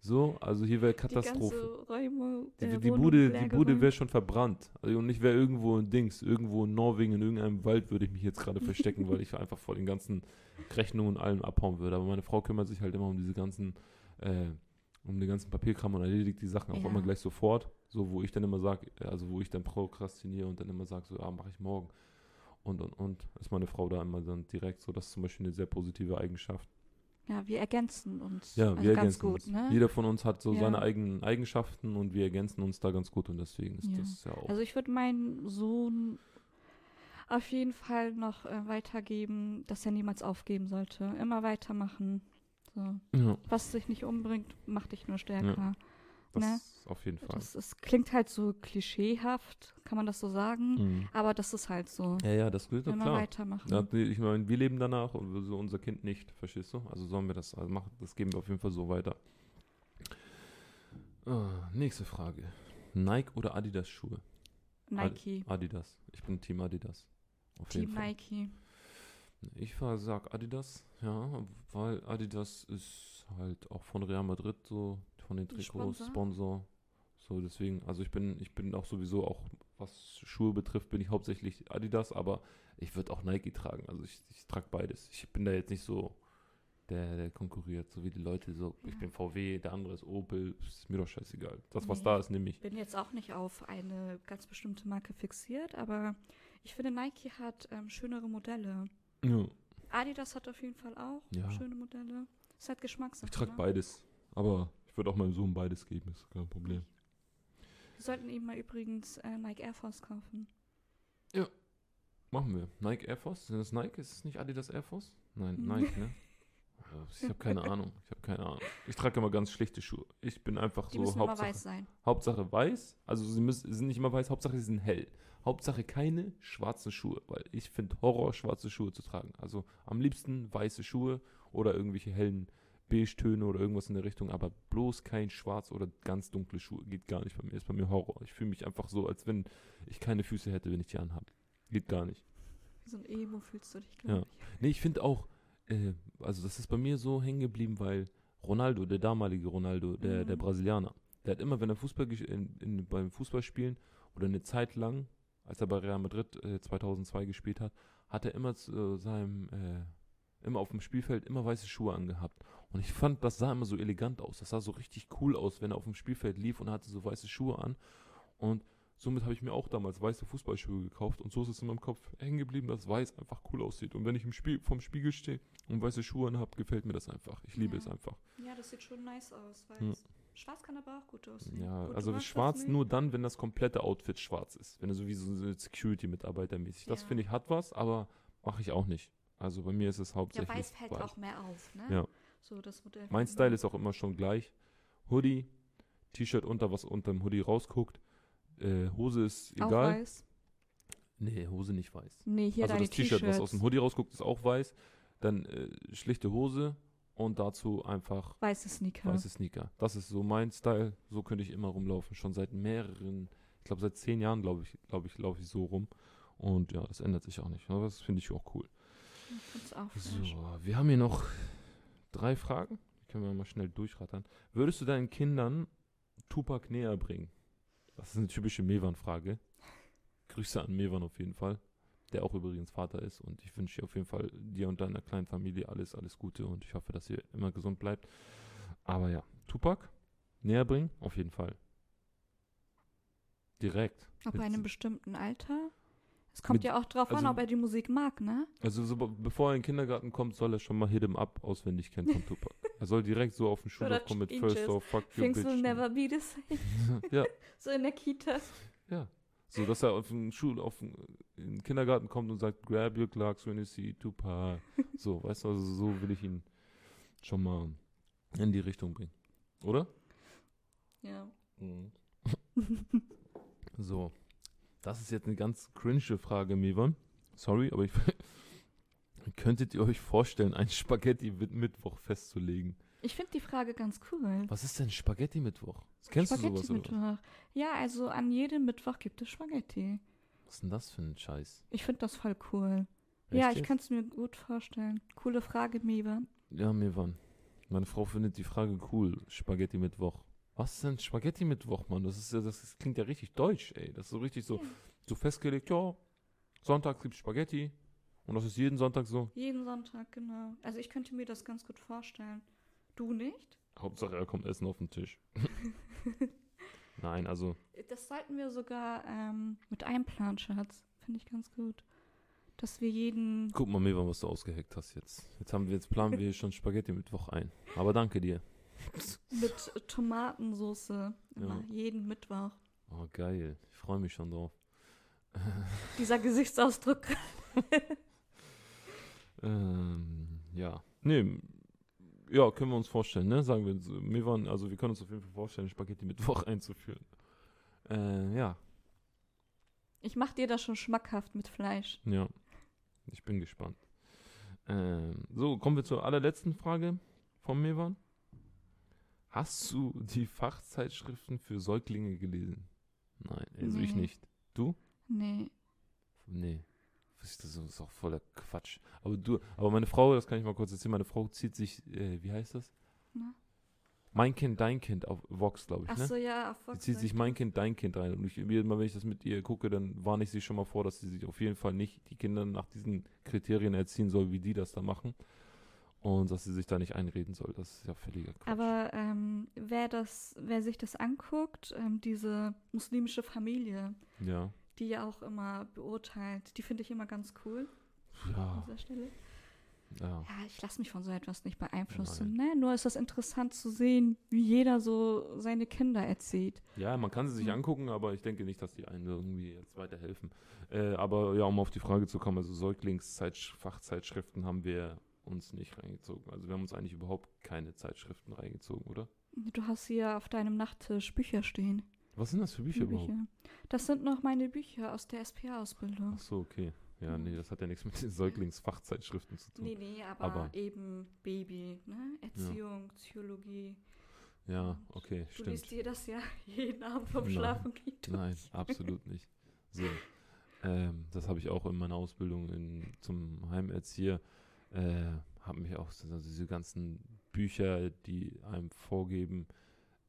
So, also hier wäre Die Katastrophe. ganze Räume, Die, äh, die Bude, die Bude geräumt. wäre schon verbrannt. Also, und ich wäre irgendwo in Dings, irgendwo in Norwegen, in irgendeinem Wald würde ich mich jetzt gerade verstecken, weil ich einfach vor den ganzen Rechnungen und allem abhauen würde. Aber meine Frau kümmert sich halt immer um diese ganzen, äh, um den ganzen Papierkram und erledigt die Sachen auch Ja. immer gleich sofort. So, wo ich dann immer sage, also wo ich dann prokrastiniere und dann immer sage, so, ah, mache ich morgen. Und, und, und. Ist meine Frau da immer dann direkt so. Das ist zum Beispiel eine sehr positive Eigenschaft. Ja, wir ergänzen uns. Ja, also wir ganz ergänzen gut, uns. ne? Jeder von uns hat so Ja. seine eigenen Eigenschaften und wir ergänzen uns da ganz gut und deswegen ist Ja. das ja auch. Also ich würde meinen Sohn auf jeden Fall noch äh, weitergeben, dass er niemals aufgeben sollte. Immer weitermachen. So. ja, Was dich nicht umbringt, macht dich nur stärker. das Ne? auf jeden Fall. Das ist, klingt halt so klischeehaft, kann man das so sagen. Mhm. Aber das ist halt so. Ja, ja, das gilt doch klar. weitermachen. Ja, ich meine, wir leben danach und so unser Kind nicht, verstehst du? Also sollen wir das also machen, das geben wir auf jeden Fall so weiter. Ah, nächste Frage. Nike oder Adidas Schuhe? Nike. Adidas. Ich bin Team Adidas. Auf Team jeden Fall. Nike. Ich sag Adidas, ja, weil Adidas ist halt auch von Real Madrid so, von den Trikots, Sponsor. Sponsor. So, deswegen, also ich bin, ich bin auch sowieso auch, was Schuhe betrifft, bin ich hauptsächlich Adidas, aber ich würde auch Nike tragen. Also ich, ich trage beides. Ich bin da jetzt nicht so der, der konkurriert, so wie die Leute so, ich Ja. bin VW, der andere ist Opel, ist mir doch scheißegal. Das, was Nee. da ist, nehme ich. bin jetzt auch nicht auf eine ganz bestimmte Marke fixiert, aber ich finde, Nike hat ähm, schönere Modelle. Ja, Adidas hat auf jeden Fall auch Ja. schöne Modelle. Ist halt Geschmackssache. ich trage ne? beides. Aber ich würde auch meinem Sohn beides geben, ist kein Problem. Wir sollten ihm mal übrigens äh, Nike Air Force kaufen. Machen wir. Nike Air Force? Sind das Nike? Ist es nicht Adidas Air Force? Nein, Hm. Nike, ne? Ja, Ich habe keine [LAUGHS] Ahnung. Ich habe keine Ahnung. Ich trage immer ganz schlichte Schuhe. Ich bin einfach Die so müssen immer Hauptsache, weiß sein. Hauptsache weiß. Also sie müssen, sind nicht immer weiß, Hauptsache sie sind hell. Hauptsache keine schwarzen Schuhe, weil ich finde Horror, schwarze Schuhe zu tragen. Also am liebsten weiße Schuhe oder irgendwelche hellen Beige-Töne oder irgendwas in der Richtung, aber bloß kein schwarz oder ganz dunkle Schuhe. Geht gar nicht bei mir. Ist bei mir Horror. Ich fühle mich einfach so, als wenn ich keine Füße hätte, wenn ich die anhabe. Geht gar nicht. Wie so ein Emo fühlst du dich, Ja. glaube Nee, ich finde auch, äh, also das ist bei mir so hängen geblieben, weil Ronaldo, der damalige Ronaldo, der, Mhm. der Brasilianer, der hat immer, wenn er Fußball in, in, beim Fußballspielen oder eine Zeit lang, als er bei Real Madrid äh, 2002 gespielt hat, hat er immer zu äh, seinem, äh, immer auf dem Spielfeld immer weiße Schuhe angehabt. Und ich fand, das sah immer so elegant aus. Das sah so richtig cool aus, wenn er auf dem Spielfeld lief und hatte so weiße Schuhe an. Und somit habe ich mir auch damals weiße Fußballschuhe gekauft und so ist es in meinem Kopf hängen geblieben, dass weiß einfach cool aussieht. Und wenn ich im Spiel, vorm Spiegel stehe und weiße Schuhe anhabe, gefällt mir das einfach. Ich liebe Ja. es einfach. Ja, das sieht schon nice aus. Weiß. Hm. Schwarz kann aber auch gut aussehen. Ja, Gut, du also das schwarz nicht? nur dann, wenn das komplette Outfit schwarz ist. Wenn du so wie so Security-Mitarbeiter mäßig. Das Ja. finde ich hat was, aber mache ich auch nicht. Also bei mir ist es Ja, hauptsächlich. weiß fällt auch mehr auf, ne? Ja. So das Modell. Mein Style ist auch immer schon gleich. Hoodie, T-Shirt unter, was unter dem Hoodie rausguckt. Äh, Hose ist auch egal. weiß. Nee, Hose nicht weiß. Nee, hier also deine das T-Shirt, was aus dem. Hoodie rausguckt, ist auch weiß. Dann äh, schlichte Hose und dazu einfach Weiße Sneaker. weiße Sneaker. Das ist so mein Style. So könnte ich immer rumlaufen. Schon seit mehreren, ich glaube seit zehn Jahren, glaube ich, glaube ich, laufe ich so rum. Und ja, das ändert sich auch nicht. Aber das finde ich auch cool. Auch So, wir haben hier noch drei Fragen. Die können wir mal schnell durchrattern. Würdest du deinen Kindern Tupac näher bringen? Das ist eine typische Mewan-Frage. Grüße an Mewan auf jeden Fall, der auch übrigens Vater ist. Und ich wünsche dir auf jeden Fall dir und deiner kleinen Familie alles, alles Gute und ich hoffe, dass ihr immer gesund bleibt. Aber ja, Tupac näher bringen, auf jeden Fall. Direkt. Ab Mit- einem bestimmten Alter? Es kommt Mit- ja auch drauf an, also- ob er die Musik mag, ne? Also so, be- bevor er in den Kindergarten kommt, soll er schon mal Hit 'em Up auswendig kennen von Tupac. [LAUGHS] er soll direkt so auf den Schulhof kommen mit. First of Fuck you, Things will never be the same. [LAUGHS] ja, So in der Kita. ja. So, dass er auf den Schul auf den, in den Kindergarten kommt und sagt, grab your clocks when you see Tupac. [LAUGHS] So, weißt du, also so will ich ihn schon mal in die Richtung bringen. Oder? Ja. Mhm. so. Das ist jetzt eine ganz cringe Frage, Mevan. Sorry, aber ich [LAUGHS] könntet ihr euch vorstellen, einen Spaghetti-Mittwoch festzulegen? Ich finde die Frage ganz cool. Was ist denn Spaghetti-Mittwoch? Kennst du sowas? Mittwoch. Ja, also an jedem Mittwoch gibt es Spaghetti. Was ist denn das für ein Scheiß? Ich finde das voll cool. Echt ja, ich kann es mir gut vorstellen. Coole Frage, Mewe. Ja, Mevan. Meine Frau findet die Frage cool. Spaghetti Mittwoch. Was ist denn Spaghetti Mittwoch, Mann? Das ist ja, das klingt ja richtig deutsch, ey. Das ist so richtig so, Ja. so festgelegt, ja, Sonntag gibt's Spaghetti. Und das ist jeden Sonntag so. Jeden Sonntag, genau. Also ich könnte mir das ganz gut vorstellen. Du nicht? Hauptsache, er kommt Essen auf den Tisch. [LAUGHS] Nein, also, Das sollten wir sogar ähm, mit einplanen, Schatz. Finde ich ganz gut. Dass wir jeden. guck mal, Mevan, was du ausgeheckt hast jetzt. Jetzt haben wir, jetzt planen wir schon Spaghetti Mittwoch ein. Aber danke dir. [LAUGHS] mit Tomatensauce. Immer jeden Mittwoch. Oh, geil. Ich freue mich schon drauf. [LAUGHS] Dieser Gesichtsausdruck. Ähm, ja. Nee, ja, können wir uns vorstellen, ne? Sagen wir, so, wir waren, also wir können uns auf jeden Fall vorstellen, Spaghetti Mittwoch einzuführen. Äh, ja, Ich mach dir das schon schmackhaft mit Fleisch. ja. Ich bin gespannt. Ähm, so, kommen wir zur allerletzten Frage von Mevan. Hast du die Fachzeitschriften für Säuglinge gelesen? Nein, also ich Nee. nicht. Nee. Nee. Das ist, das ist auch voller Quatsch. Aber du, aber meine Frau, das kann ich mal kurz erzählen, meine Frau zieht sich, äh, wie heißt das? Na? Mein Kind, dein Kind auf Vox, glaube ich, Ach ne? so, ja, auf Sie Vox zieht sich mein. Kind, dein Kind rein. Und ich, jedes Mal, wenn ich das mit ihr gucke, dann warne ich sie schon mal vor, dass sie sich auf jeden Fall nicht die Kinder nach diesen Kriterien erziehen soll, wie die das da machen. Und dass sie sich da nicht einreden soll. Das ist ja völliger Quatsch. Aber ähm, wer das, wer sich das anguckt, ähm, diese muslimische Familie, ja. Die ja auch immer beurteilt, die finde ich immer ganz cool an Ja, dieser Stelle. ja. Ja, ich lasse mich von so etwas nicht beeinflussen. Ne? Nur ist das interessant zu sehen, wie jeder so seine Kinder erzieht. Ja, man kann sie sich Mhm. angucken, aber ich denke nicht, dass die einen irgendwie jetzt weiterhelfen. Äh, aber ja, um auf die Frage zu kommen, also Säuglingsfachzeitschriften haben wir uns nicht reingezogen. Also wir haben uns eigentlich überhaupt keine Zeitschriften reingezogen, oder? Du hast hier auf deinem Nachttisch Bücher stehen. Was sind das für Bücher überhaupt? Das sind noch meine Bücher aus der SPA-Ausbildung. Ach so, okay. Ja, nee, das hat ja nichts mit den Säuglingsfachzeitschriften zu tun. Nee, nee, aber, Aber- eben Baby, ne? Erziehung, Psychologie. Ja, okay, Du stimmt. liest dir das ja jeden Abend vom Nein. Schlafengehen durch. Nein, absolut nicht. So, ähm, das habe ich auch in meiner Ausbildung in, zum Heimerzieher. Äh, habe mich auch so- also diese ganzen Bücher, die einem vorgeben,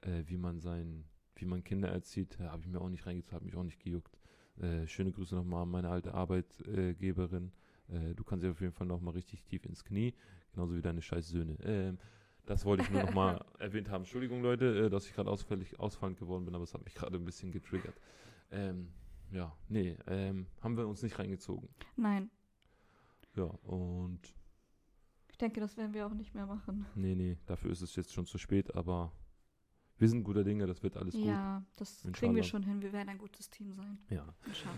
äh, wie man sein, wie man Kinder erzieht, habe ich mir auch nicht reingezogen, habe mich auch nicht gejuckt. Äh, schöne Grüße nochmal an meine alte Arbeitgeberin. Äh, du kannst dir auf jeden Fall nochmal richtig tief ins Knie, genauso wie deine scheiß Söhne. Ähm, das wollte ich nur nochmal [LAUGHS] erwähnt haben. Entschuldigung, Leute, äh, dass ich gerade ausfällig, ausfallend geworden bin, aber es hat mich gerade ein bisschen getriggert. Ähm, ja, nee, ähm, haben wir uns nicht reingezogen. Nein, Ja, und ich denke, das werden wir auch nicht mehr machen. nee, nee, dafür ist es jetzt schon zu spät, aber wir sind guter Dinge, das wird alles ja, das kriegen Inshallah. wir schon hin. Wir werden ein gutes Team sein. gut. Ja. Inshallah.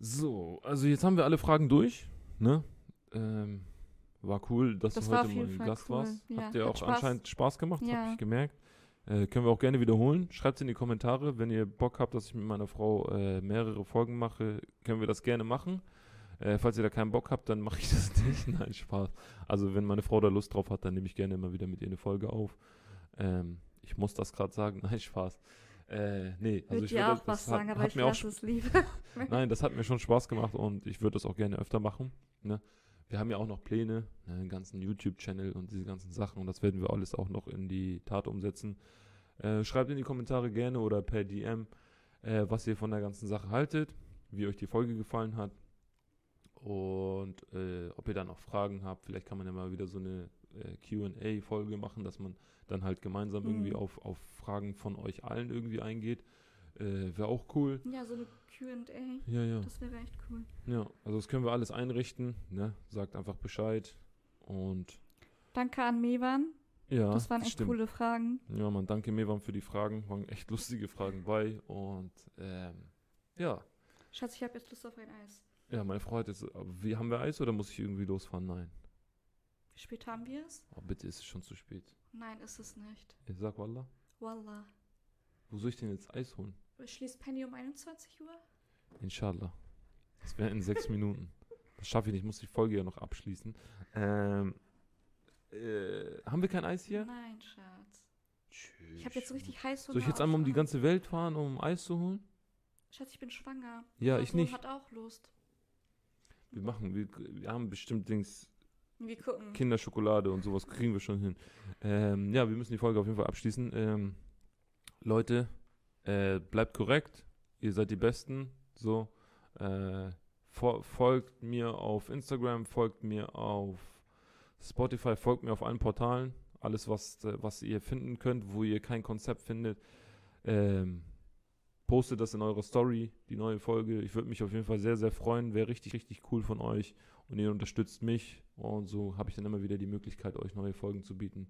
So, also jetzt haben wir alle Fragen durch, ne? Ähm, war cool, dass Das du heute mal Gast cool. warst. Ja, Hat dir hat auch Spaß. anscheinend Spaß gemacht, Ja. habe ich gemerkt. Äh, können wir auch gerne wiederholen. Schreibt in die Kommentare, wenn ihr Bock habt, dass ich mit meiner Frau äh, mehrere Folgen mache, können wir das gerne machen. Äh, falls ihr da keinen Bock habt, dann mache ich das [LAUGHS] nicht. Nein, Spaß. Also wenn meine Frau da Lust drauf hat, dann nehme ich gerne immer wieder mit ihr eine Folge auf. Ähm, ich muss das gerade sagen. [LAUGHS] Nein, Spaß. Äh, nee, also Würde ich würde auch was das hat, sagen, aber ich lasse es lieber. [LAUGHS] Nein, das hat mir schon Spaß gemacht und ich würde das auch gerne öfter machen. Ne? Wir haben ja auch noch Pläne, ne, einen ganzen YouTube-Channel und diese ganzen Sachen und das werden wir alles auch noch in die Tat umsetzen. Äh, schreibt in die Kommentare gerne oder per DM, äh, was ihr von der ganzen Sache haltet, wie euch die Folge gefallen hat und äh, ob ihr dann noch Fragen habt. Vielleicht kann man ja mal wieder so eine äh, QA-Folge machen, dass man dann halt gemeinsam Mhm. irgendwie auf, auf Fragen von euch allen irgendwie eingeht. Äh, Wäre auch cool. ja, so eine QA. Ja, ja. Das wäre echt cool. Ja, also das können wir alles einrichten, ne? Sagt einfach Bescheid. Und Danke an Mevan. ja, das waren echt stimmt. coole Fragen. Ja, man, danke Mewan für die Fragen. Waren echt [LAUGHS] lustige Fragen bei. Und ähm, ja. Schatz, ich habe jetzt Lust auf ein Eis. Ja, meine Frau hat jetzt. aber Wie haben wir Eis oder muss ich irgendwie losfahren? Nein. Wie spät haben wir es? Oh, bitte ist es schon zu spät. Nein, ist es nicht. Ich sag Wallah. Wallah. Wo soll ich denn jetzt Eis holen? Schließt Penny um 21 Uhr? Inshallah. Das wäre in sechs [LAUGHS] Minuten. Das schaffe ich nicht. Ich muss die Folge ja noch abschließen. Ähm, äh, haben wir kein Eis hier? Nein, Schatz. Ich habe jetzt richtig heiß Soll ich jetzt einmal um die ganze Welt fahren, um Eis zu holen? Schatz, ich bin schwanger. Ja, Unser ich Sohn nicht. hat auch Lust. Wir machen, wir, wir haben bestimmt Dings Wir gucken. Kinderschokolade und sowas kriegen wir schon hin. Ähm, ja, wir müssen die Folge auf jeden Fall abschließen. Ähm, Leute, äh, bleibt korrekt. Ihr seid die Besten. So, äh, fol folgt mir auf Instagram, folgt mir auf Spotify, folgt mir auf allen Portalen. Alles, was, äh, was ihr finden könnt, wo ihr kein Konzept findet. Ähm, postet das in eurer Story, die neue Folge. Ich würde mich auf jeden Fall sehr, sehr freuen. Wäre richtig, richtig cool von euch. Und ihr unterstützt mich. Und so habe ich dann immer wieder die Möglichkeit, euch neue Folgen zu bieten.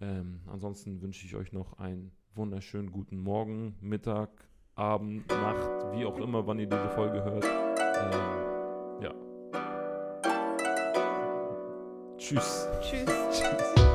Ähm, ansonsten wünsche ich euch noch einen wunderschönen guten Morgen, Mittag, Abend, Nacht, wie auch immer, wann ihr diese Folge hört. Ähm, ja. Tschüss. Tschüss. [LAUGHS] Tschüss.